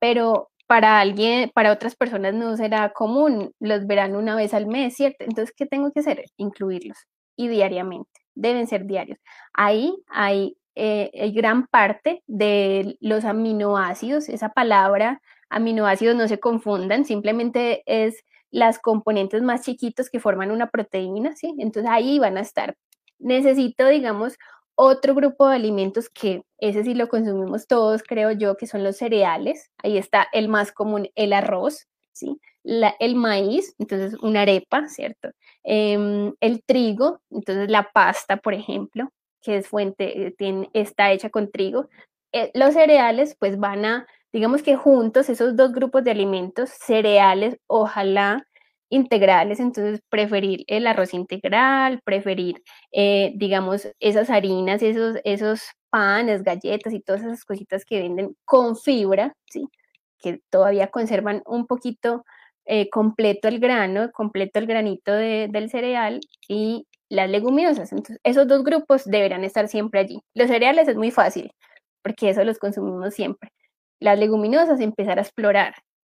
pero para alguien, para otras personas no será común, los verán una vez al mes, ¿cierto? Entonces, ¿qué tengo que hacer? Incluirlos y diariamente, deben ser diarios. Ahí hay, eh, gran parte de los aminoácidos, esa palabra aminoácidos no se confundan, simplemente es las componentes más chiquitos que forman una proteína, ¿sí? Entonces ahí van a estar. Necesito, digamos, otro grupo de alimentos que ese sí lo consumimos todos, creo yo, que son los cereales. Ahí está el más común, el arroz, ¿sí? el maíz, entonces una arepa, ¿cierto? Em, el trigo, entonces la pasta, por ejemplo, que es fuente, eh, tiene, está hecha con trigo. Eh, los cereales, pues van a, digamos que juntos, esos dos grupos de alimentos, cereales, ojalá integrales, entonces preferir el arroz integral, preferir, eh, digamos, esas harinas, esos, esos panes, galletas y todas esas cositas que venden con fibra, ¿sí? que todavía conservan un poquito eh, completo el grano, completo el granito del cereal y las leguminosas. Entonces, esos dos grupos deberán estar siempre allí. Los cereales es muy fácil, porque eso los consumimos siempre. Las leguminosas, empezar a explorar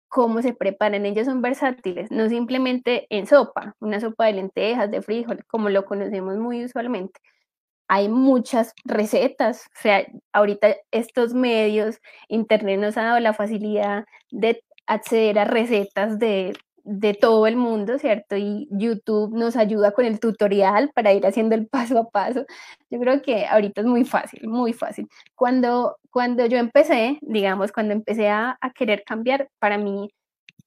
cómo se preparan. Ellas son versátiles, no simplemente en sopa, una sopa de lentejas, de frijol, como lo conocemos muy usualmente. Hay muchas recetas, o sea, ahorita estos medios, Internet nos ha dado la facilidad de acceder a recetas de, de todo el mundo, ¿cierto? Y YouTube nos ayuda con el tutorial para ir haciendo el paso a paso. Yo creo que ahorita es muy fácil, muy fácil. Cuando, cuando yo empecé, digamos, cuando empecé a, a querer cambiar, para mí,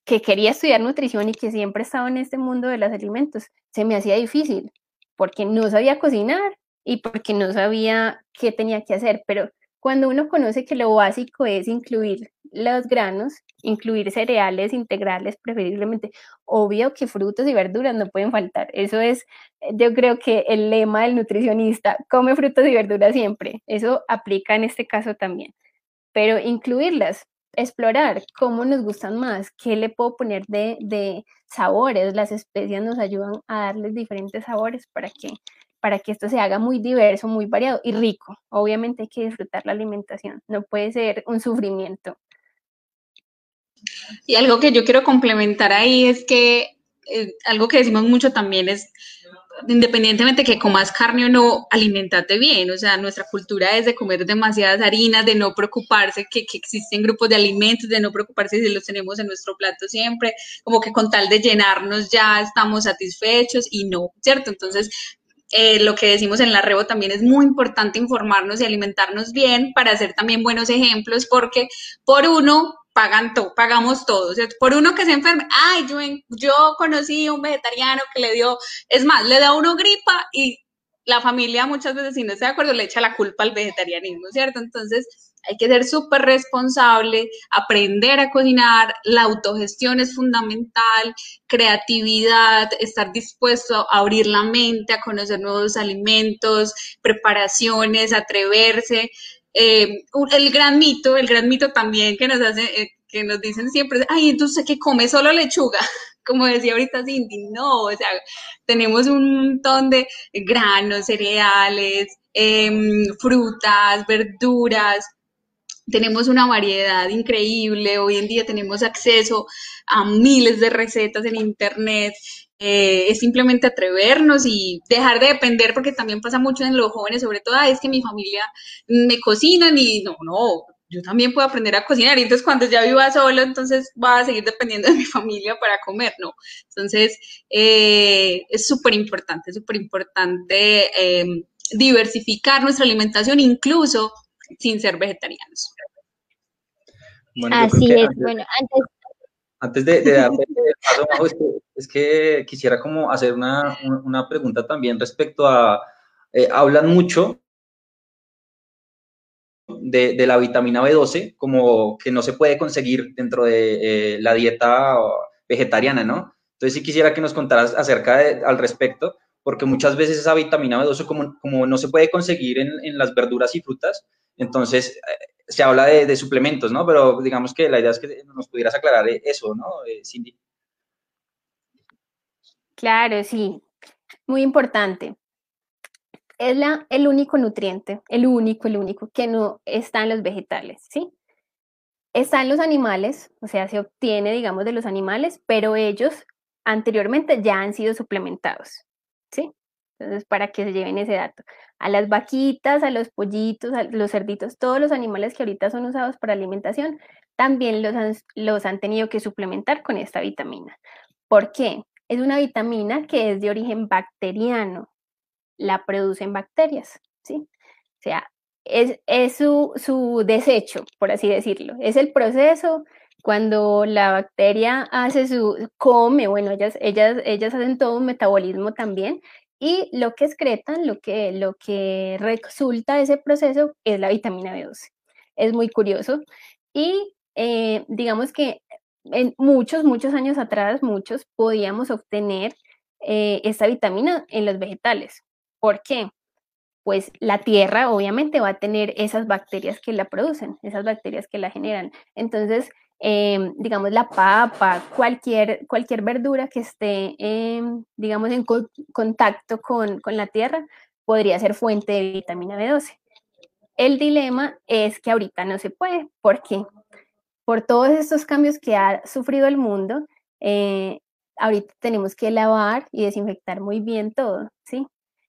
que quería estudiar nutrición y que siempre estaba en este mundo de los alimentos, se me hacía difícil porque no sabía cocinar y porque no sabía qué tenía que hacer, pero cuando uno conoce que lo básico es incluir los granos, incluir cereales integrales preferiblemente, obvio que frutas y verduras no pueden faltar. Eso es, yo creo que el lema del nutricionista, come frutas y verduras siempre. Eso aplica en este caso también. Pero incluirlas, explorar cómo nos gustan más, qué le puedo poner de, de sabores. Las especias nos ayudan a darles diferentes sabores para que para que esto se haga muy diverso, muy variado y rico. Obviamente hay que disfrutar la alimentación, no puede ser un sufrimiento. Y algo que yo quiero complementar ahí es que eh, algo que decimos mucho también es, independientemente que comas carne o no, alimentate bien. O sea, nuestra cultura es de comer demasiadas harinas, de no preocuparse que, que, existen grupos de alimentos, de no preocuparse si los tenemos en nuestro plato siempre, como que con tal de llenarnos ya estamos satisfechos y no, ¿cierto? Entonces, eh, lo que decimos en la Rebo también es muy importante informarnos y alimentarnos bien para hacer también buenos ejemplos, porque por uno pagan todo, pagamos todo. Por uno que se enferme, ay, yo, yo conocí a un vegetariano que le dio, es más, le da uno gripa y la familia muchas veces, si no está de acuerdo, le echa la culpa al vegetarianismo, ¿cierto? Entonces, hay que ser súper responsable, aprender a cocinar, la autogestión es fundamental, creatividad, estar dispuesto a abrir la mente, a conocer nuevos alimentos, preparaciones, atreverse. Eh, el gran mito, el gran mito también que nos hace, eh, que nos dicen siempre, ay, entonces que come solo lechuga, como decía ahorita Cindy, no, o sea, tenemos un montón de granos, cereales, em, frutas, verduras, tenemos una variedad increíble, hoy en día tenemos acceso a miles de recetas en Internet, eh, es simplemente atrevernos y dejar de depender, porque también pasa mucho en los jóvenes, sobre todo, es que mi familia me cocinan y no, no, yo también puedo aprender a cocinar y entonces cuando ya viva solo, entonces va a seguir dependiendo de mi familia para comer, ¿no? Entonces, eh, es súper importante, súper importante em, diversificar nuestra alimentación, incluso sin ser vegetarianos. Así es, bueno, antes... Antes de, de darle el paso bajo, es que, quisiera como hacer una, una pregunta también respecto a, eh, hablan mucho de, de, la vitamina B12 como que no se puede conseguir dentro de eh, la dieta vegetariana, ¿no? Entonces sí quisiera que nos contaras acerca de, al respecto, porque muchas veces esa vitamina B12 como, como no se puede conseguir en, en las verduras y frutas, entonces, eh, se habla de, suplementos, ¿no? Pero digamos que la idea es que nos pudieras aclarar eso, ¿no, eh, Cindy? Claro, sí. Muy importante. Es la, el único nutriente, el único, el único que no está en los vegetales, ¿sí? Está en los animales, o sea, se obtiene, digamos, de los animales, pero ellos anteriormente ya han sido suplementados, ¿sí? Entonces, para que se lleven ese dato. A las vaquitas, a los pollitos, a los cerditos, todos los animales que ahorita son usados para alimentación, también los han, los han tenido que suplementar con esta vitamina. ¿Por qué? Es una vitamina que es de origen bacteriano, la producen bacterias, ¿sí? O sea, es, es su, su desecho, por así decirlo. Es el proceso cuando la bacteria hace su, come, bueno, ellas, ellas, ellas hacen todo un metabolismo también, y lo que excretan, lo que, lo que resulta de ese proceso es la vitamina B12. Es muy curioso. Y eh, digamos que en muchos, muchos años atrás, muchos podíamos obtener eh, esta vitamina en los vegetales. ¿Por qué? Pues la tierra obviamente va a tener esas bacterias que la producen, esas bacterias que la generan. Entonces, Em, digamos, la papa, cualquier, cualquier verdura que esté, digamos, en contacto con, con la tierra, podría ser fuente de vitamina B12. El dilema es que ahorita no se puede. ¿Por qué? Por todos estos cambios que ha sufrido el mundo, eh, ahorita tenemos que lavar y desinfectar muy bien todo, ¿sí?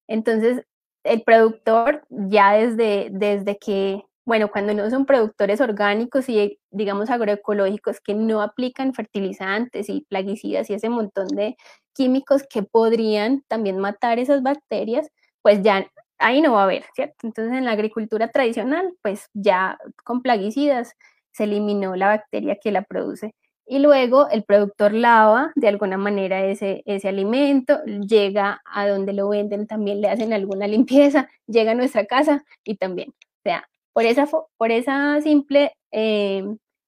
Entonces, el productor ya desde, desde que bueno, cuando no son productores orgánicos y, digamos, agroecológicos que no aplican fertilizantes y plaguicidas y ese montón de químicos que podrían también matar esas bacterias, pues ya ahí no va a haber, ¿cierto? Entonces, en la agricultura tradicional, pues ya con plaguicidas se eliminó la bacteria que la produce. Y luego el productor lava de alguna manera ese, ese alimento, llega a donde lo venden, también le hacen alguna limpieza, llega a nuestra casa y también. O sea, por esa, por esa simple eh,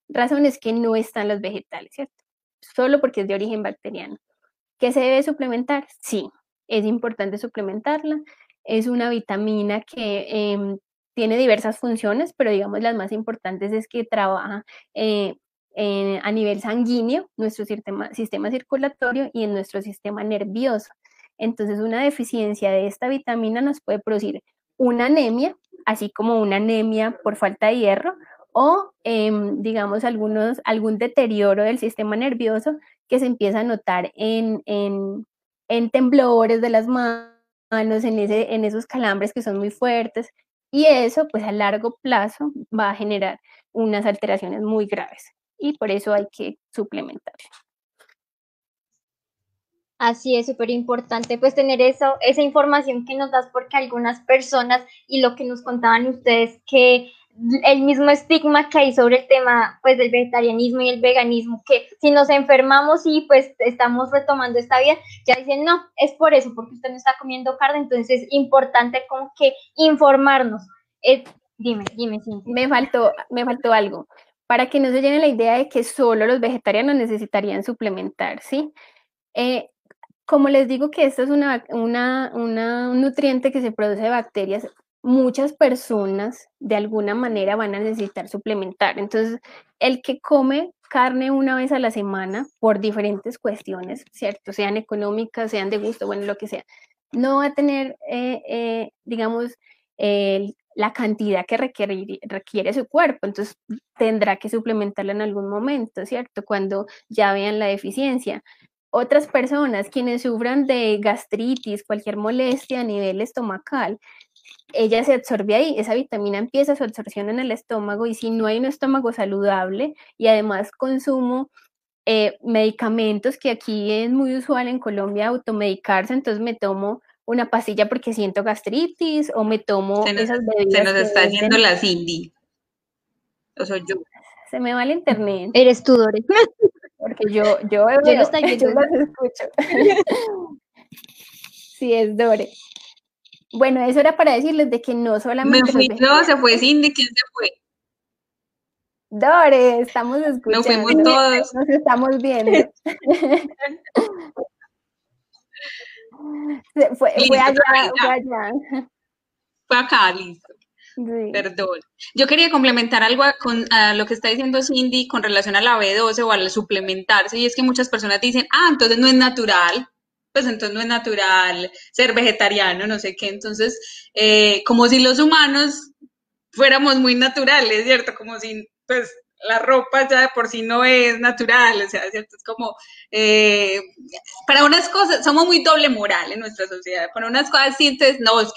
razón es que no están los vegetales, ¿cierto? Solo porque es de origen bacteriano. ¿Qué se debe suplementar? Sí, es importante suplementarla. Es una vitamina que em, tiene diversas funciones, pero digamos las más importantes es que trabaja eh, a nivel sanguíneo, nuestro sistema, sistema circulatorio y en nuestro sistema nervioso. Entonces, una deficiencia de esta vitamina nos puede producir una anemia, así como una anemia por falta de hierro o, em, digamos, algunos, algún deterioro del sistema nervioso que se empieza a notar en, en, en temblores de las manos, en, ese, en esos calambres que son muy fuertes. Y eso, pues a largo plazo, va a generar unas alteraciones muy graves. Y por eso hay que suplementar. Así es, súper importante pues tener eso, esa información que nos das porque algunas personas y lo que nos contaban ustedes que el mismo estigma que hay sobre el tema pues del vegetarianismo y el veganismo, que si nos enfermamos y pues estamos retomando esta vida, ya dicen, no, es por eso, porque usted no está comiendo carne, entonces es importante como que informarnos. dime, dime, sí. Me faltó, me faltó algo. Para que no se llene la idea de que solo los vegetarianos necesitarían suplementar, ¿sí? Eh, como les digo que esta es una, un nutriente que se produce de bacterias, muchas personas de alguna manera van a necesitar suplementar. Entonces, el que come carne una vez a la semana por diferentes cuestiones, ¿cierto? Sean económicas, sean de gusto, bueno, lo que sea, no va a tener, eh, eh, digamos, la cantidad que requiere, requiere su cuerpo. Entonces, tendrá que suplementarla en algún momento, ¿cierto? Cuando ya vean la deficiencia otras personas quienes sufran de gastritis, cualquier molestia a nivel estomacal, ella se absorbe ahí, esa vitamina empieza su absorción en el estómago y si no hay un estómago saludable y además consumo eh, medicamentos, que aquí es muy usual en Colombia automedicarse, entonces me tomo una pastilla porque siento gastritis o me tomo esas bebidas. Se nos está haciendo la Cindy. O soy yo. Se me va el internet. Eres tú, Dore. Porque yo, yo, yo, yo, escucho. sí, es Dore. Bueno, eso era para decirles de que no solamente. Me fui yo, se fue Cindy, ¿quién se fue? Dore, estamos escuchando. Nos fuimos todos. Nos estamos viendo. fue, fue allá, fue allá. Fue acá, listo. Perdón. Yo quería complementar algo con lo que está diciendo Cindy con relación a la B12 o al suplementarse, y es que muchas personas dicen, ah, entonces no es natural, pues entonces no es natural ser vegetariano, no sé qué. Entonces, eh, como si los humanos fuéramos muy naturales, ¿cierto? Como si, pues, la ropa ya de por sí no es natural, o sea, ¿cierto? Es como, eh, para unas cosas, somos muy doble moral en nuestra sociedad, para unas cosas sientes, no, es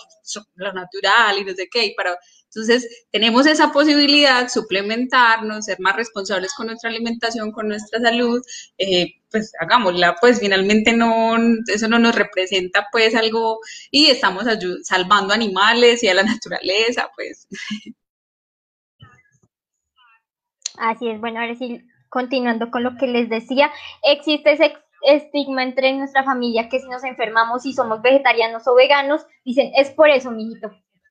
lo natural y no sé qué, y para, Entonces, tenemos esa posibilidad, suplementarnos, ser más responsables con nuestra alimentación, con nuestra salud, eh, pues hagámosla, pues finalmente no, eso no nos representa pues algo y estamos salvando animales y a la naturaleza, pues. Así es, bueno, ahora sí, continuando con lo que les decía, existe ese estigma entre nuestra familia que si nos enfermamos y somos vegetarianos o veganos, dicen, es por eso, mijito,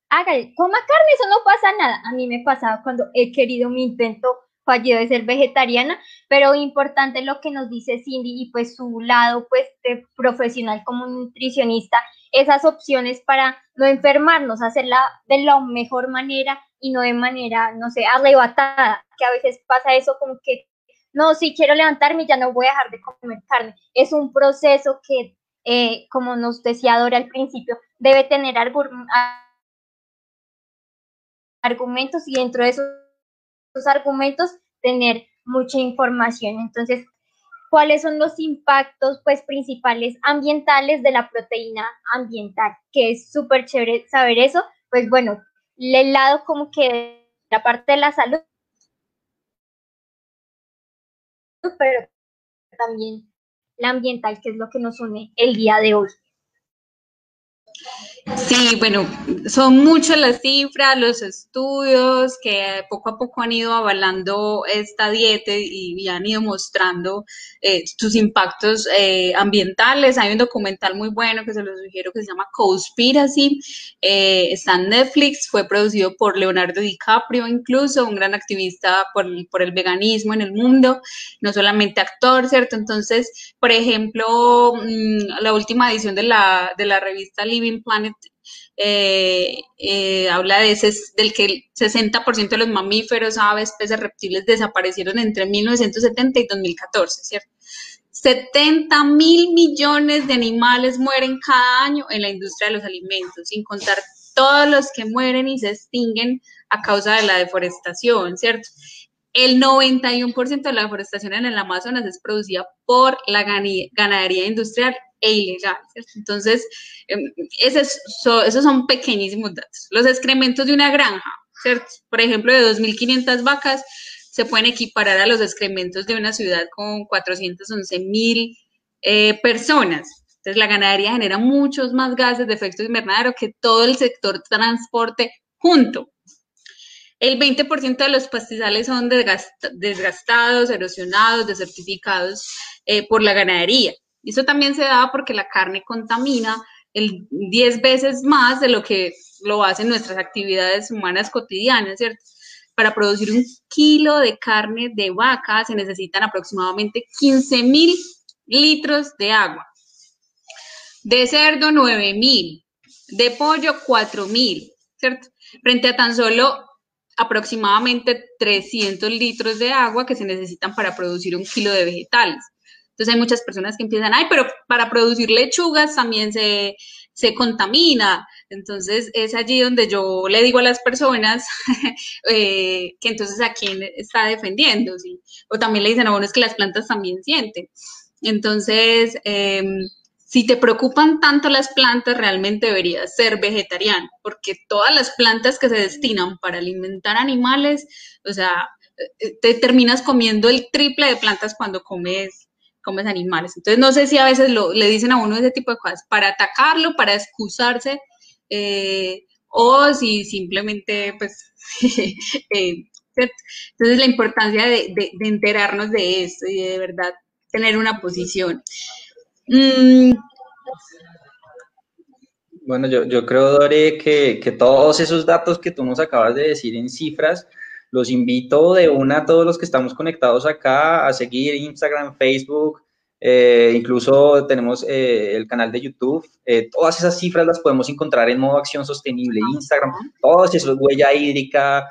hágale, coma carne, eso no pasa nada. A mí me pasaba cuando he querido mi intento fallido de ser vegetariana, pero importante lo que nos dice Cindy y pues su lado pues de profesional como nutricionista, esas opciones para no enfermarnos, hacerla de la mejor manera y no de manera, no sé, arrebatada, que a veces pasa eso como que, no, si quiero levantarme ya no voy a dejar de comer carne. Es un proceso que, eh, como nos decía Dora al principio, debe tener argumentos y dentro de esos, argumentos tener mucha información. Entonces, ¿cuáles son los impactos pues principales ambientales de la proteína ambiental? Que es súper chévere saber eso. Pues bueno, el lado como que la parte de la salud, pero también la ambiental, que es lo que nos une el día de hoy. Sí, bueno, son muchas las cifras, los estudios que poco a poco han ido avalando esta dieta y, han ido mostrando eh, sus impactos eh, ambientales. Hay un documental muy bueno que se lo sugiero que se llama Conspiracy, eh, está en Netflix, fue producido por Leonardo DiCaprio incluso, un gran activista por, el veganismo en el mundo, no solamente actor, ¿cierto? Entonces, por ejemplo, mm, la última edición de la, de la revista Living Planet eh, eh, habla de ese, del que el 60% de los mamíferos, aves, peces, reptiles desaparecieron entre 1970 y 2014, ¿cierto? 70 mil millones de animales mueren cada año en la industria de los alimentos, sin contar todos los que mueren y se extinguen a causa de la deforestación, ¿cierto? El 91% de la deforestación en el Amazonas es producida por la ganadería industrial e ilegal. Entonces, em, esos son, pequeñísimos datos. Los excrementos de una granja, ¿cierto? Por ejemplo, de 2.500 vacas se pueden equiparar a los excrementos de una ciudad con 411.000 eh, personas. Entonces, la ganadería genera muchos más gases de efecto invernadero que todo el sector transporte junto. El 20% de los pastizales son desgastados, erosionados, desertificados eh, por la ganadería. Y eso también se da porque la carne contamina el 10 veces más de lo que lo hacen nuestras actividades humanas cotidianas, ¿cierto? Para producir un kilo de carne de vaca se necesitan aproximadamente 15 mil litros de agua. De cerdo, 9 mil. De pollo, 4 mil, ¿cierto? Frente a tan solo aproximadamente 300 litros de agua que se necesitan para producir un kilo de vegetales. Entonces hay muchas personas que empiezan, ay, pero para producir lechugas también se, contamina. Entonces es allí donde yo le digo a las personas eh, que entonces a quién está defendiendo, ¿sí? O también le dicen a uno que las plantas también sienten. Entonces, em, si te preocupan tanto las plantas, realmente deberías ser vegetariano, porque todas las plantas que se destinan para alimentar animales, o sea, eh, te terminas comiendo el triple de plantas cuando comes comes animales. Entonces, no sé si a veces lo, le dicen a uno ese tipo de cosas para atacarlo, para excusarse, eh, o si simplemente, pues, eh, entonces la importancia de, enterarnos de esto y de, verdad tener una posición. Mm. Bueno, yo, yo creo, Dore, que, que todos esos datos que tú nos acabas de decir en cifras, los invito de una a todos los que estamos conectados acá a seguir Instagram, Facebook, eh, incluso tenemos eh, el canal de YouTube. Eh, todas esas cifras las podemos encontrar en modo acción sostenible, Instagram, todos esos, huella hídrica,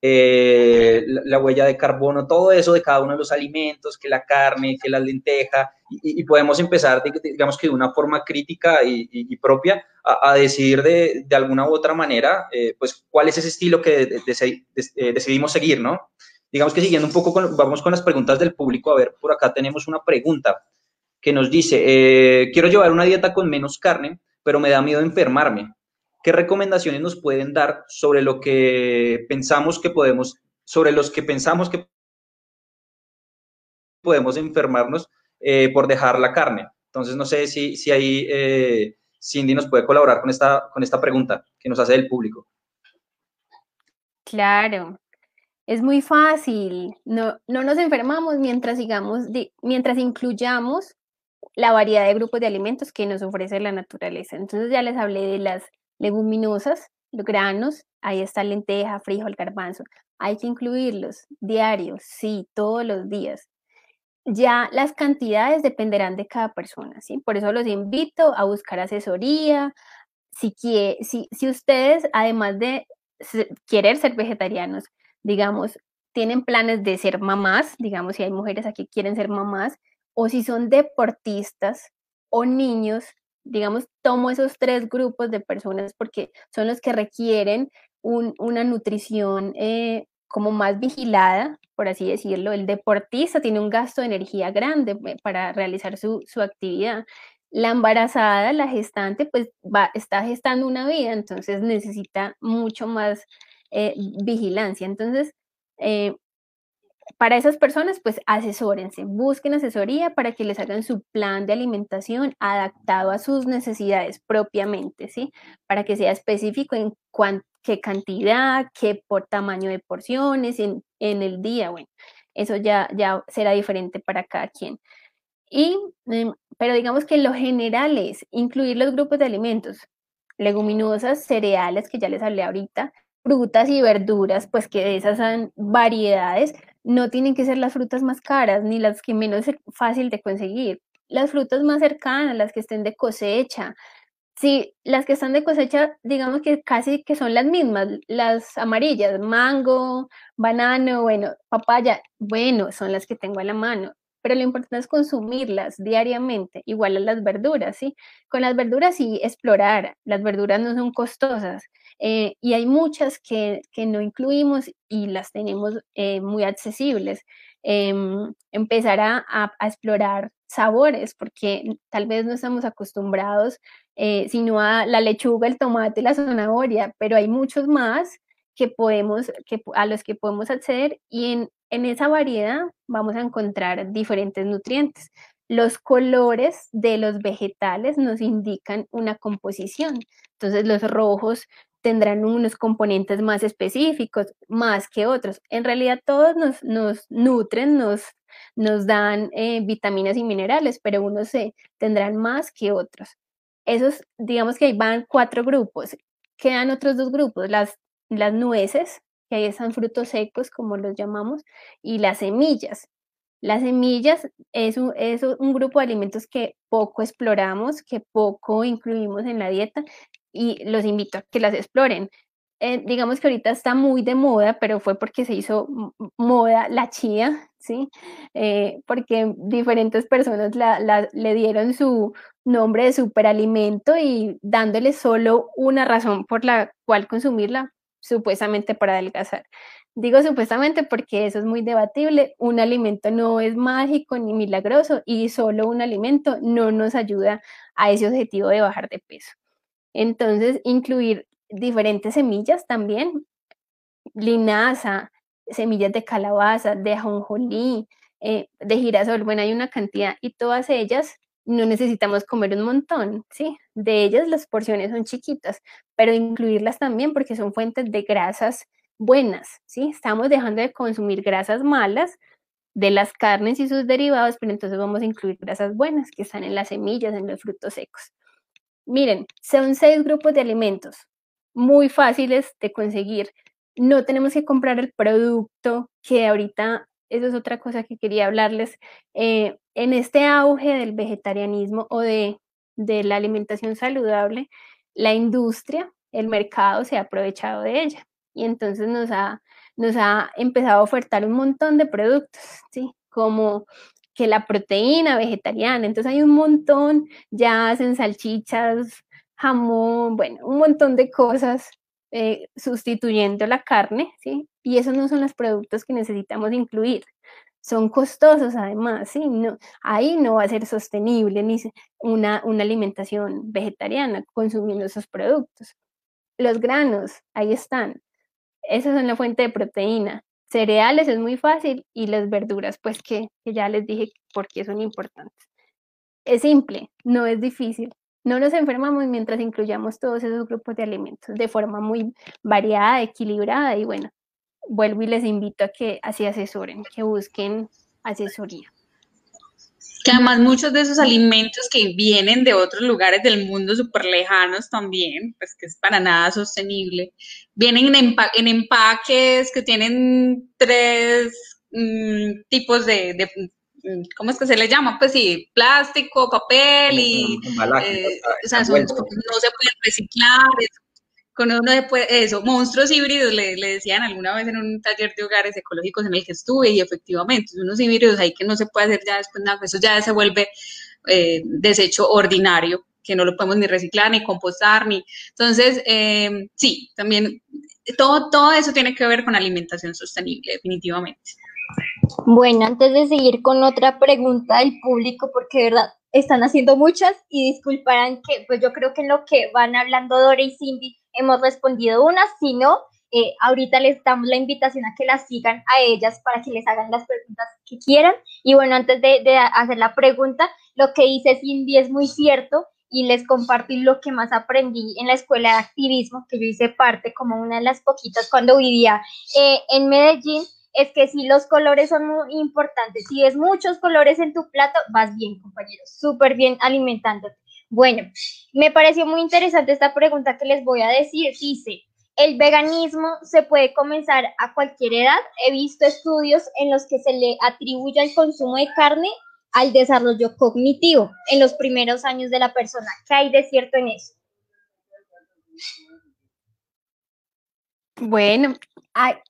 la, huella de carbono, todo eso de cada uno de los alimentos, que la carne, que la lenteja, y, podemos empezar, digamos que de una forma crítica y, propia, a, decidir de, de, alguna u otra manera, pues, cuál es ese estilo que decidimos seguir, ¿no? Digamos que siguiendo un poco, vamos con las preguntas del público. A ver, por acá tenemos una pregunta que nos dice, eh, quiero llevar una dieta con menos carne, pero me da miedo enfermarme. ¿Qué recomendaciones nos pueden dar sobre lo que pensamos que podemos, sobre los que pensamos que podemos enfermarnos eh, por dejar la carne? Entonces, no sé si, si ahí eh, Cindy nos puede colaborar con esta, con esta pregunta que nos hace el público. Claro, es muy fácil. No, no nos enfermamos mientras sigamos, mientras incluyamos la variedad de grupos de alimentos que nos ofrece la naturaleza. Entonces ya les hablé de las leguminosas, los granos, ahí está lenteja, frijol, garbanzo. Hay que incluirlos diarios, sí, todos los días. Ya las cantidades dependerán de cada persona, ¿sí? Por eso los invito a buscar asesoría. Si, si, si ustedes, además de querer ser vegetarianos, digamos, tienen planes de ser mamás, digamos, si hay mujeres aquí que quieren ser mamás, o si son deportistas o niños, digamos, tomo esos tres grupos de personas porque son los que requieren una nutrición eh, como más vigilada, por así decirlo. El deportista tiene un gasto de energía grande eh, para realizar su, actividad. La embarazada, la gestante, pues va, está gestando una vida, entonces necesita mucho más eh, vigilancia. Entonces, para esas personas, pues asesórense, busquen asesoría para que les hagan su plan de alimentación adaptado a sus necesidades propiamente, ¿sí? Para que sea específico en qué cantidad, qué por tamaño de porciones en, el día, bueno, eso ya, ya será diferente para cada quien. Y, em, pero digamos que lo general es incluir los grupos de alimentos, leguminosas, cereales, que ya les hablé ahorita, frutas y verduras, pues que de esas son variedades, no tienen que ser las frutas más caras ni las que menos es fácil de conseguir. Las frutas más cercanas, las que estén de cosecha. Sí, las que están de cosecha, digamos que casi que son las mismas, las amarillas, mango, banano, bueno, papaya, bueno, son las que tengo a la mano pero lo importante es consumirlas diariamente, igual a las verduras, ¿sí? Con las verduras sí explorar, las verduras no son costosas, eh, y hay muchas que, no incluimos y las tenemos eh, muy accesibles. Em, empezar a, explorar sabores, porque tal vez no estamos acostumbrados eh, sino a la lechuga, el tomate, la zanahoria, pero hay muchos más que podemos, que, a los que podemos acceder y en, en esa variedad vamos a encontrar diferentes nutrientes. Los colores de los vegetales nos indican una composición. Entonces los rojos tendrán unos componentes más específicos, más que otros. En realidad todos nos, nos nutren, nos, nos dan eh, vitaminas y minerales, pero unos se tendrán más que otros. Esos, digamos que ahí van cuatro grupos. Quedan otros dos grupos, las, las nueces, que ahí están frutos secos, como los llamamos, y las semillas. Las semillas es un, es un grupo de alimentos que poco exploramos, que poco incluimos en la dieta y los invito a que las exploren. Eh, digamos que ahorita está muy de moda, pero fue porque se hizo moda la chía, ¿sí? Eh, porque diferentes personas le dieron su nombre de superalimento y dándole solo una razón por la cual consumirla, supuestamente para adelgazar. Digo supuestamente porque eso es muy debatible. Un alimento no es mágico ni milagroso y solo un alimento no nos ayuda a ese objetivo de bajar de peso. Entonces, incluir diferentes semillas también, linaza, semillas de calabaza, de ajonjolí, eh, de girasol, bueno, hay una cantidad y todas ellas no necesitamos comer un montón, ¿sí? De ellas las porciones son chiquitas, pero incluirlas también porque son fuentes de grasas buenas, ¿sí? Estamos dejando de consumir grasas malas de las carnes y sus derivados, pero entonces vamos a incluir grasas buenas que están en las semillas, en los frutos secos. Miren, son seis grupos de alimentos muy fáciles de conseguir. No tenemos que comprar el producto, que ahorita eso es otra cosa que quería hablarles. Eh, en este auge del vegetarianismo o de, de la alimentación saludable, la industria, el mercado se ha aprovechado de ella y entonces nos ha, nos ha empezado a ofertar un montón de productos, ¿sí? Como que la proteína vegetariana. Entonces hay un montón, ya hacen salchichas, jamón, bueno, un montón de cosas eh, sustituyendo la carne, ¿sí? Y esos no son los productos que necesitamos incluir. Son costosos además, ¿sí? No, ahí no va a ser sostenible ni una, una alimentación vegetariana consumiendo esos productos. los granos, ahí están. Esa es la fuente de proteína. Cereales es muy fácil y las verduras, pues que, ya les dije por qué son importantes. Es simple, no es difícil. No nos enfermamos mientras incluyamos todos esos grupos de alimentos de forma muy variada, equilibrada y bueno, vuelvo y les invito a que así asesoren, que busquen asesoría. Que además muchos de esos alimentos que vienen de otros lugares del mundo súper lejanos también, pues que es para nada sostenible, vienen en, empaques que tienen tres mm, tipos de, mm, ¿cómo es que se le llama? Pues sí, plástico, papel y... Eh, o sea, no se pueden reciclar, con uno después, eso, monstruos híbridos, le, decían alguna vez en un taller de hogares ecológicos en el que estuve, y efectivamente, unos híbridos ahí que no se puede hacer ya después nada, eso ya se vuelve eh, desecho ordinario, que no lo podemos ni reciclar, ni compostar, ni... Entonces, eh, sí, también todo, todo eso tiene que ver con alimentación sostenible, definitivamente. Bueno, antes de seguir con otra pregunta del público, porque de verdad están haciendo muchas y disculparán que pues yo creo que en lo que van hablando Dora y Cindy hemos respondido unas, si no, eh, ahorita les damos la invitación a que las sigan a ellas para que les hagan las preguntas que quieran. Y bueno, antes de, hacer la pregunta, lo que dice Cindy es muy cierto y les compartí lo que más aprendí en la escuela de activismo, que yo hice parte como una de las poquitas cuando vivía eh, en Medellín, es que si los colores son muy importantes, si ves muchos colores en tu plato, vas bien, compañeros, súper bien alimentándote. Bueno, me pareció muy interesante esta pregunta que les voy a decir. Dice, ¿el veganismo se puede comenzar a cualquier edad? He visto estudios en los que se le atribuye el consumo de carne al desarrollo cognitivo en los primeros años de la persona. ¿Qué hay de cierto en eso? Bueno,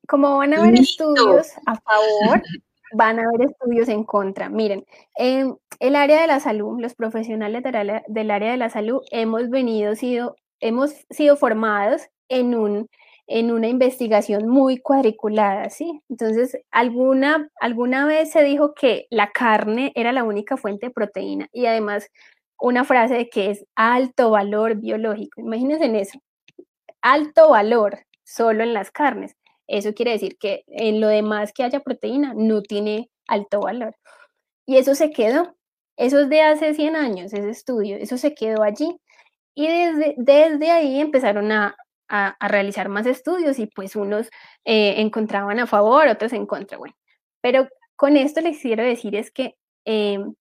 como van a haber estudios a favor, van a haber estudios en contra. Miren, en el área de la salud, los profesionales del área de la salud hemos venido, sido, hemos sido formados en un en una investigación muy cuadriculada, ¿sí? Entonces, alguna, alguna vez se dijo que la carne era la única fuente de proteína y además una frase de que es alto valor biológico. Imagínense en eso, alto valor solo en las carnes. Eso quiere decir que en lo demás que haya proteína no tiene alto valor. Y eso se quedó. Eso es de hace 100 años, ese estudio. Eso se quedó allí. Y desde, desde ahí empezaron a, realizar más estudios y pues unos eh, encontraban a favor, otros en contra. Pero con esto les quiero decir es que em,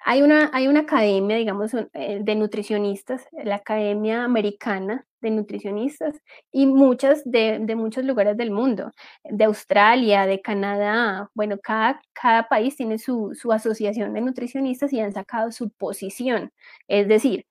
hay una, hay una academia, digamos, eh, de nutricionistas, la Academia Americana de Nutricionistas, y muchas de, muchos lugares del mundo, de Australia, de Canadá, bueno, cada, cada país tiene su, su asociación de nutricionistas y han sacado su posición. Es decir,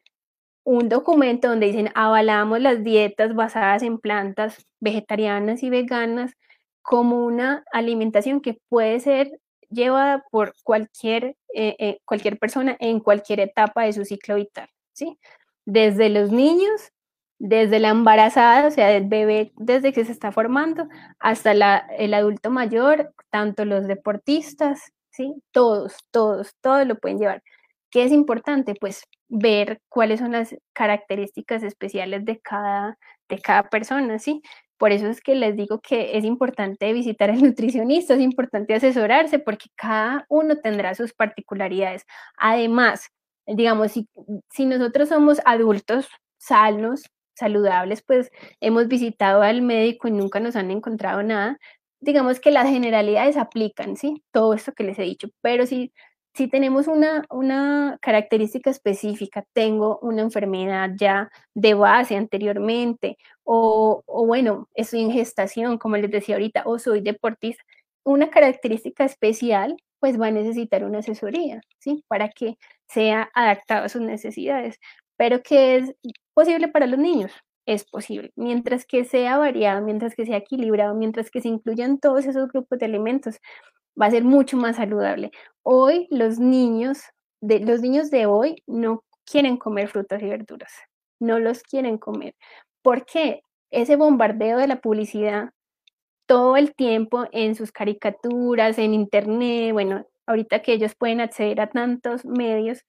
un documento donde dicen avalamos las dietas basadas en plantas vegetarianas y veganas como una alimentación que puede ser llevada por cualquier, eh, eh, cualquier persona en cualquier etapa de su ciclo vital, ¿sí? Desde los niños, desde la embarazada, o sea, el bebé desde que se está formando, hasta la, el adulto mayor, tanto los deportistas, ¿sí? Todos, todos, todos lo pueden llevar. ¿Qué es importante? Pues ver cuáles son las características especiales de cada, de cada persona, ¿sí? Por eso es que les digo que es importante visitar al nutricionista, es importante asesorarse porque cada uno tendrá sus particularidades. Además, digamos, si, si nosotros somos adultos sanos, saludables, pues hemos visitado al médico y nunca nos han encontrado nada, digamos que las generalidades aplican, ¿sí? Todo esto que les he dicho, pero si si tenemos una, una característica específica, tengo una enfermedad ya de base anteriormente, o, o, bueno, estoy en gestación, como les decía ahorita, o soy deportista, una característica especial, pues va a necesitar una asesoría, ¿sí? Para que sea adaptado a sus necesidades. Pero que es posible para los niños, es posible. Mientras que sea variado, mientras que sea equilibrado, mientras que se incluyan todos esos grupos de alimentos, va a ser mucho más saludable. Hoy los niños, de, los niños de hoy no quieren comer frutas y verduras, no los quieren comer. ¿Por qué? Ese bombardeo de la publicidad todo el tiempo en sus caricaturas, en internet, bueno, ahorita que ellos pueden acceder a tantos medios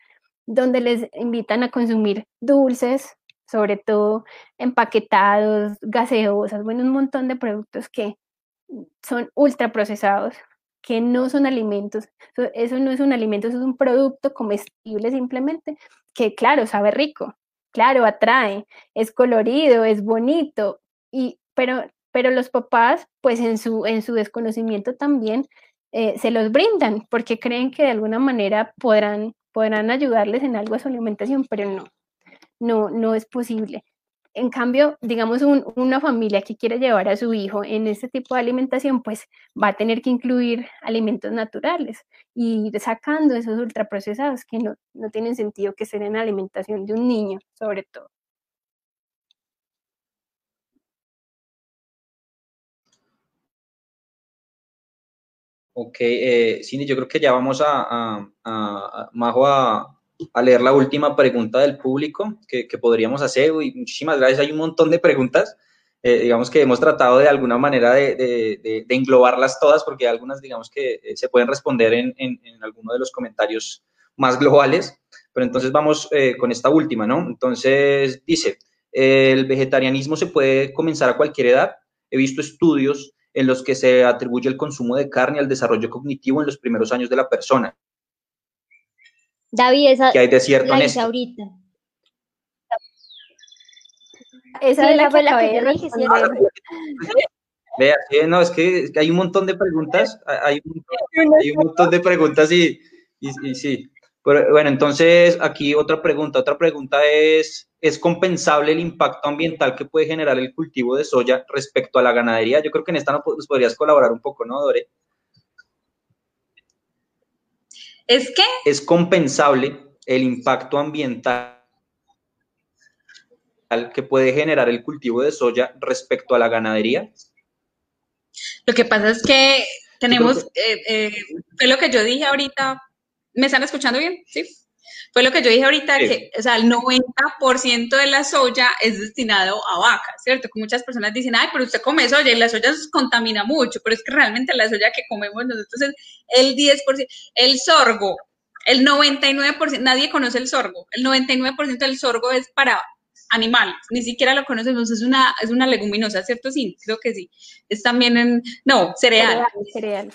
donde les invitan a consumir dulces, sobre todo empaquetados, gaseosas, bueno, un montón de productos que son ultraprocesados, que no son alimentos. Eso no es un alimento, eso es un producto comestible simplemente, que claro, sabe rico, claro, atrae, es colorido, es bonito, y, pero, pero los papás, pues en su, en su desconocimiento también, eh, se los brindan porque creen que de alguna manera podrán, podrán ayudarles en algo a su alimentación, pero no, no, no es posible. En cambio, digamos, una familia que quiere llevar a su hijo en este tipo de alimentación, pues va a tener que incluir alimentos naturales y ir sacando esos ultraprocesados que no, no tienen sentido que estén en la alimentación de un niño, sobre todo. Ok, eh, Cindy, yo creo que ya vamos a, a, a, a, leer la última pregunta del público que, podríamos hacer. Y muchísimas gracias. Hay un montón de preguntas. Eh, digamos que hemos tratado de alguna manera de, englobarlas todas porque algunas, digamos que eh, se pueden responder en, en, en alguno de los comentarios más globales. Pero entonces vamos eh, con esta última, ¿no? Entonces dice, el vegetarianismo se puede comenzar a cualquier edad. He visto estudios en los que se atribuye el consumo de carne al desarrollo cognitivo en los primeros años de la persona. David, esa que hay de cierto la en esto. ahorita. Esa Sí, es la que la que yo dije, sí. Vea, sí, no, es que, es que hay un montón de preguntas, hay un, hay un montón de preguntas y, y, y sí. Pero, bueno, entonces aquí otra pregunta, otra pregunta es, ¿es compensable el impacto ambiental que puede generar el cultivo de soya respecto a la ganadería? Yo creo que en esta nos podrías colaborar un poco, ¿no, Dore? ¿Es que? ¿Es compensable el impacto ambiental que puede generar el cultivo de soya respecto a la ganadería? Lo que pasa es que tenemos, eh, eh, fue lo que yo dije ahorita, ¿me están escuchando bien? Sí. Fue lo que yo dije ahorita, Sí. que, o sea, el 90% de la soya es destinado a vacas, ¿cierto? Que muchas personas dicen, ay, pero usted come soya y la soya contamina mucho, pero es que realmente la soya que comemos nosotros es el 10%. El sorgo, el 99%, nadie conoce el sorgo, el 99% del sorgo es para animales, ni siquiera lo conocemos, es una, es una leguminosa, ¿cierto? Sí, creo que sí. Es también en, no, cereal. Cereal, cereal.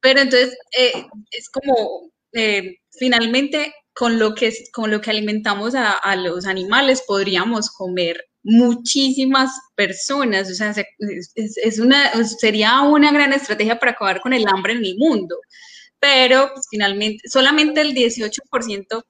Pero entonces eh, es como eh, finalmente con lo que con lo que alimentamos a, a, los animales podríamos comer muchísimas personas, o sea, se, es, es, una sería una gran estrategia para acabar con el hambre en el mundo. Pero pues, finalmente solamente el 18%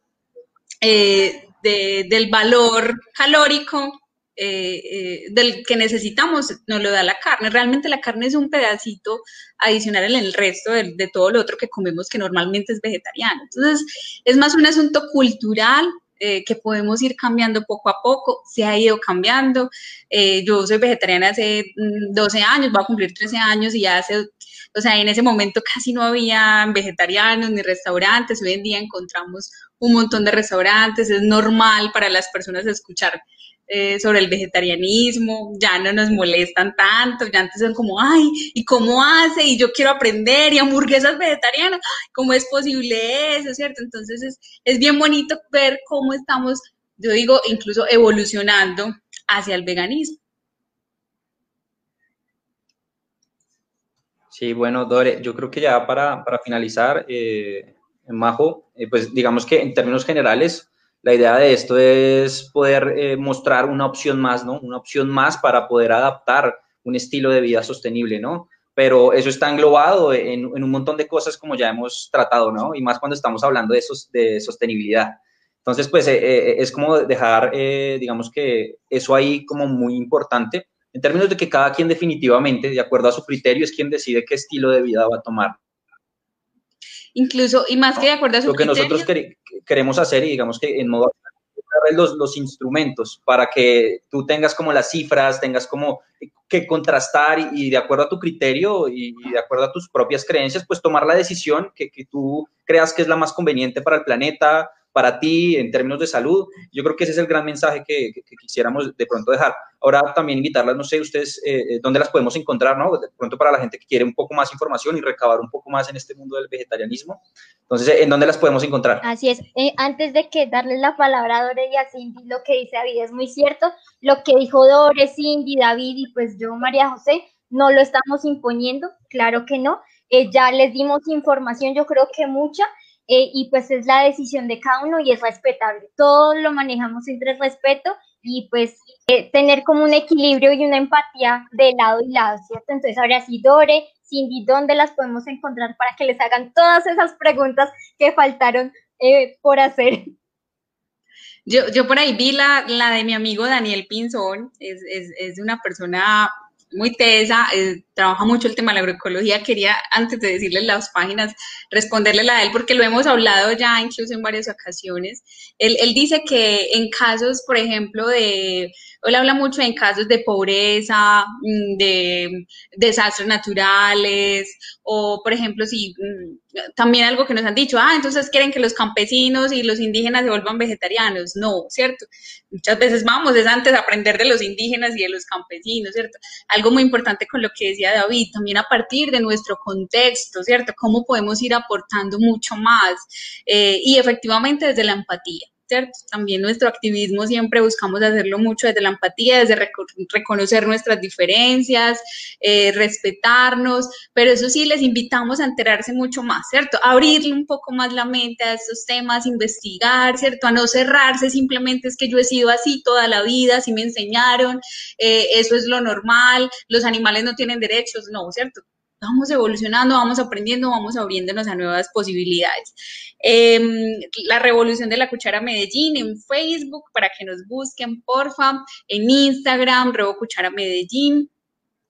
eh, de, del valor calórico eh, eh, del que necesitamos nos lo da la carne. Realmente la carne es un pedacito adicional en el resto de, de, todo lo otro que comemos que normalmente es vegetariano. Entonces, es más un asunto cultural eh, que podemos ir cambiando poco a poco, se ha ido cambiando. Eh, yo soy vegetariana hace 12 años, voy a cumplir 13 años y ya hace, o sea, en ese momento casi no había vegetarianos ni restaurantes, hoy en día encontramos un montón de restaurantes, es normal para las personas escuchar eh, sobre el vegetarianismo, ya no nos molestan tanto, ya antes son como, ay, ¿y cómo hace? Y yo quiero aprender, y hamburguesas vegetarianas, ¿cómo es posible eso, cierto? Entonces es, es bien bonito ver cómo estamos, yo digo, incluso evolucionando hacia el veganismo. Sí, bueno, Dore, yo creo que ya para, para finalizar, eh, Majo, eh, pues digamos que en términos generales, la idea de esto es poder eh, mostrar una opción más, ¿no? Una opción más para poder adaptar un estilo de vida sostenible, ¿no? Pero eso está englobado en, un montón de cosas como ya hemos tratado, ¿no? Y más cuando estamos hablando de, sos, de sostenibilidad. Entonces, pues eh, eh, es como dejar, digamos que eso ahí como muy importante, en términos de que cada quien definitivamente, de acuerdo a su criterio, es quien decide qué estilo de vida va a tomar incluso, y más que de acuerdo a su Lo que criterio, nosotros quer queremos hacer, y digamos que en modo los, los instrumentos para que tú tengas como las cifras, tengas como que contrastar y, y de acuerdo a tu criterio y, y, de acuerdo a tus propias creencias, pues tomar la decisión que, que, tú creas que es la más conveniente para el planeta, para ti en términos de salud. Yo creo que ese es el gran mensaje que, quisiéramos de pronto dejar. Ahora también invitarlas, no sé, ustedes, eh, eh, dónde las podemos encontrar, ¿no? De pronto para la gente que quiere un poco más información y recabar un poco más en este mundo del vegetarianismo. Entonces, ¿en dónde las podemos encontrar? Así es. Eh, antes de que darles la palabra a Dore y a Cindy, lo que dice David es muy cierto. Lo que dijo Dore, Cindy, David y pues yo, María José, no lo estamos imponiendo, claro que no. ya les dimos información, yo creo que mucha, eh, y pues es la decisión de cada uno y es respetable. Todo lo manejamos entre respeto y pues eh, tener como un equilibrio y una empatía de lado y lado, ¿cierto? Entonces ahora sí, Dore, Cindy, ¿dónde las podemos encontrar para que les hagan todas esas preguntas que faltaron eh, por hacer? Yo, yo por ahí vi la, la de mi amigo Daniel Pinzón, es, es, es una persona muy tesa, eh, trabaja mucho el tema de la agroecología. Quería, antes de decirle las páginas, responderle a él, porque lo hemos hablado ya incluso en varias ocasiones. Él, él dice que en casos, por ejemplo, de él habla mucho en casos de pobreza, mm, de desastres naturales, o por ejemplo, si mm, también algo que nos han dicho, ah, entonces quieren que los campesinos y los indígenas se vuelvan vegetarianos. No, ¿cierto? Muchas veces vamos, es antes aprender de los indígenas y de los campesinos, ¿cierto? Algo muy importante con lo que decía David, también a partir de nuestro contexto, ¿cierto? Cómo podemos ir aportando mucho más eh, y efectivamente desde la empatía. También nuestro activismo siempre buscamos hacerlo mucho desde la empatía, desde reconocer nuestras diferencias, eh, respetarnos, pero eso sí les invitamos a enterarse mucho más, ¿cierto? Abrirle un poco más la mente a estos temas, investigar, ¿cierto? A no cerrarse simplemente es que yo he sido así toda la vida, así me enseñaron, eh, eso es lo normal, los animales no tienen derechos, no, ¿cierto? Vamos evolucionando, vamos aprendiendo, vamos abriéndonos a nuevas posibilidades. Em, la revolución de la cuchara Medellín en Facebook para que nos busquen, porfa, en Instagram, Rebo Medellín,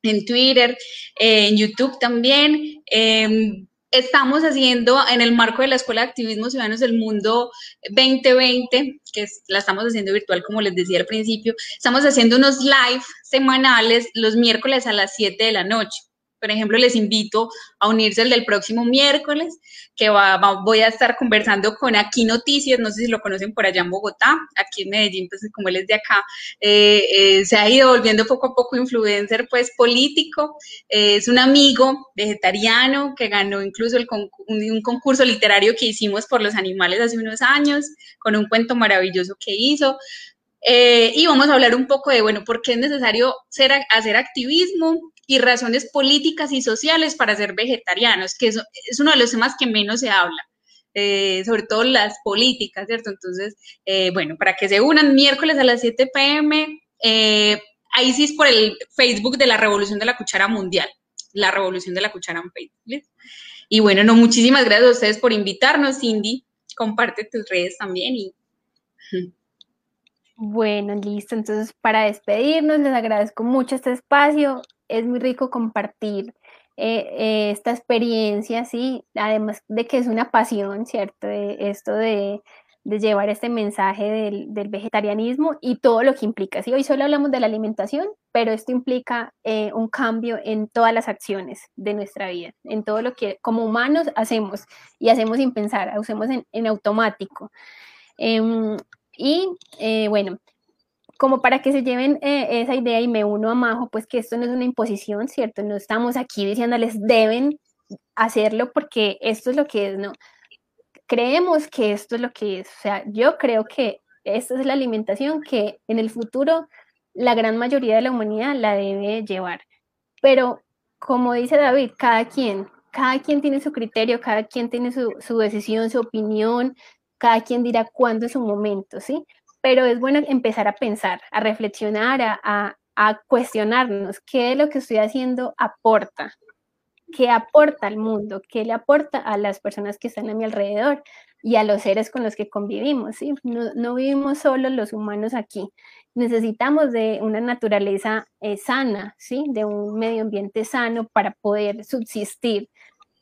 en Twitter, en YouTube también. Em, estamos haciendo en el marco de la Escuela de Activismo Ciudadanos del Mundo 2020, que la estamos haciendo virtual, como les decía al principio, estamos haciendo unos live semanales los miércoles a las 7 de la noche. Por ejemplo, les invito a unirse el del próximo miércoles, que va, voy a estar conversando con Aquí Noticias, no sé si lo conocen por allá en Bogotá, aquí en Medellín, pues como él es de acá, eh, eh, se ha ido volviendo poco a poco influencer, pues político, eh, es un amigo vegetariano que ganó incluso el un concurso literario que hicimos por los animales hace unos años, con un cuento maravilloso que hizo. Y vamos a hablar un poco de, bueno, por qué es necesario hacer activismo, y razones políticas y sociales para ser vegetarianos, que eso es uno de los temas que menos se habla. Eh, sobre todo las políticas, ¿cierto? Entonces, eh, bueno, para que se unan miércoles a las 7 pm, eh, ahí sí es por el Facebook de la Revolución de la Cuchara Mundial, la Revolución de la Cuchara en Facebook. Y bueno, no, muchísimas gracias a ustedes por invitarnos, Cindy, comparte tus redes también y... Bueno, listo. Entonces, para despedirnos, les agradezco mucho este espacio es muy rico compartir eh, eh, esta experiencia, sí, además de que es una pasión, ¿cierto? esto de, llevar este mensaje del, vegetarianismo y todo lo que implica. Sí, hoy solo hablamos de la alimentación, pero esto implica eh, un cambio en todas las acciones de nuestra vida, en todo lo que como humanos hacemos y hacemos sin pensar, hacemos en, automático. Em, y bueno, como para que se lleven eh, esa idea y me uno a Majo, pues que esto no es una imposición, ¿cierto? No estamos aquí diciéndoles deben hacerlo porque esto es lo que es, ¿no? Creemos que esto es lo que es, o sea, yo creo que esta es la alimentación que en el futuro la gran mayoría de la humanidad la debe llevar. Pero como dice David, cada quien, cada quien tiene su criterio, cada quien tiene su, su decisión, su opinión, cada quien dirá cuándo es su momento, ¿sí? pero es bueno empezar a pensar, a reflexionar, a, cuestionarnos qué es lo que estoy haciendo aporta, qué aporta al mundo, qué le aporta a las personas que están a mi alrededor y a los seres con los que convivimos. ¿sí? No, vivimos solo los humanos aquí. Necesitamos de una naturaleza eh, sana, ¿sí? de un medio ambiente sano para poder subsistir.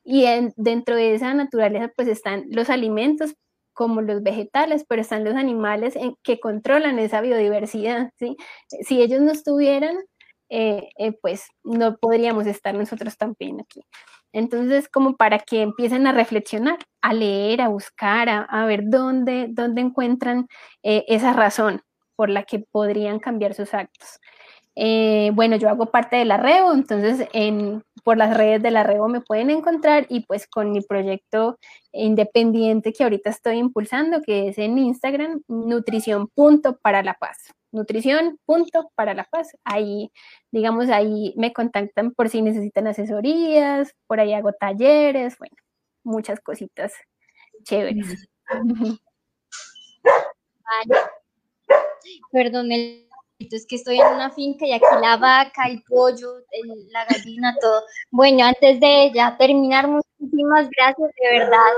Y dentro de esa naturaleza pues están los alimentos como los vegetales, pero están los animales que controlan esa biodiversidad. ¿sí? Si ellos no estuvieran, eh, eh, pues no podríamos estar nosotros también aquí. Entonces, como para que empiecen a reflexionar, a leer, a buscar, a, ver dónde, dónde encuentran eh, esa razón por la que podrían cambiar sus actos. Bueno, yo hago parte de la REO, entonces en, por las redes de la REO me pueden encontrar y pues con mi proyecto independiente que ahorita estoy impulsando, que es en Instagram, nutrición punto para la paz. Nutrición punto para la paz. Ahí, digamos, ahí me contactan por si necesitan asesorías, por ahí hago talleres, bueno, muchas cositas chéveres. Vale. Perdón, el es que estoy en una finca y aquí la vaca, el pollo, la gallina, todo. Bueno, antes de ya terminar, muchísimas gracias de verdad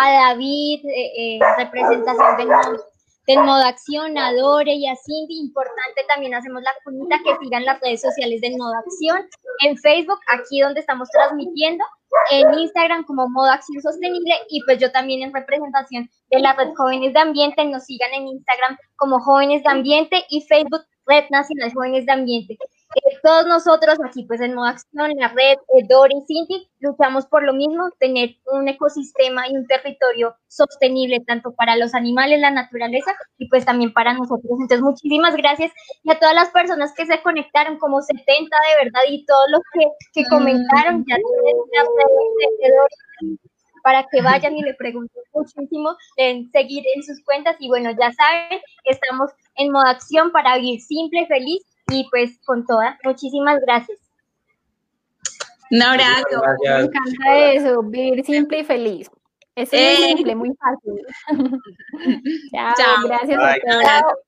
a David, eh, eh, representación modo, del modo acción, a Dore y a Cindy. Importante también hacemos la cuñita que sigan las redes sociales del modo acción, en Facebook, aquí donde estamos transmitiendo, en Instagram como modo acción sostenible y pues yo también en representación de la red Jóvenes de Ambiente, nos sigan en Instagram como Jóvenes de Ambiente y Facebook Red Nacional Jóvenes de Ambiente. Eh, todos nosotros aquí pues en Modo Acción, la red eh, Dori Cinti, luchamos por lo mismo, tener un ecosistema y un territorio sostenible tanto para los animales, la naturaleza y pues también para nosotros. Entonces muchísimas gracias. Y a todas las personas que se conectaron, como 70 de verdad y todos los que, que comentaron, ya tienen para que vayan y le pregunten muchísimo, en seguir en sus cuentas. Y bueno, ya saben, estamos en modo acción para vivir simple, feliz y pues con todas. Muchísimas gracias. Un abrazo. Me encanta eso, vivir simple y feliz. Es muy eh. simple, muy fácil. Chao, gracias. A todos.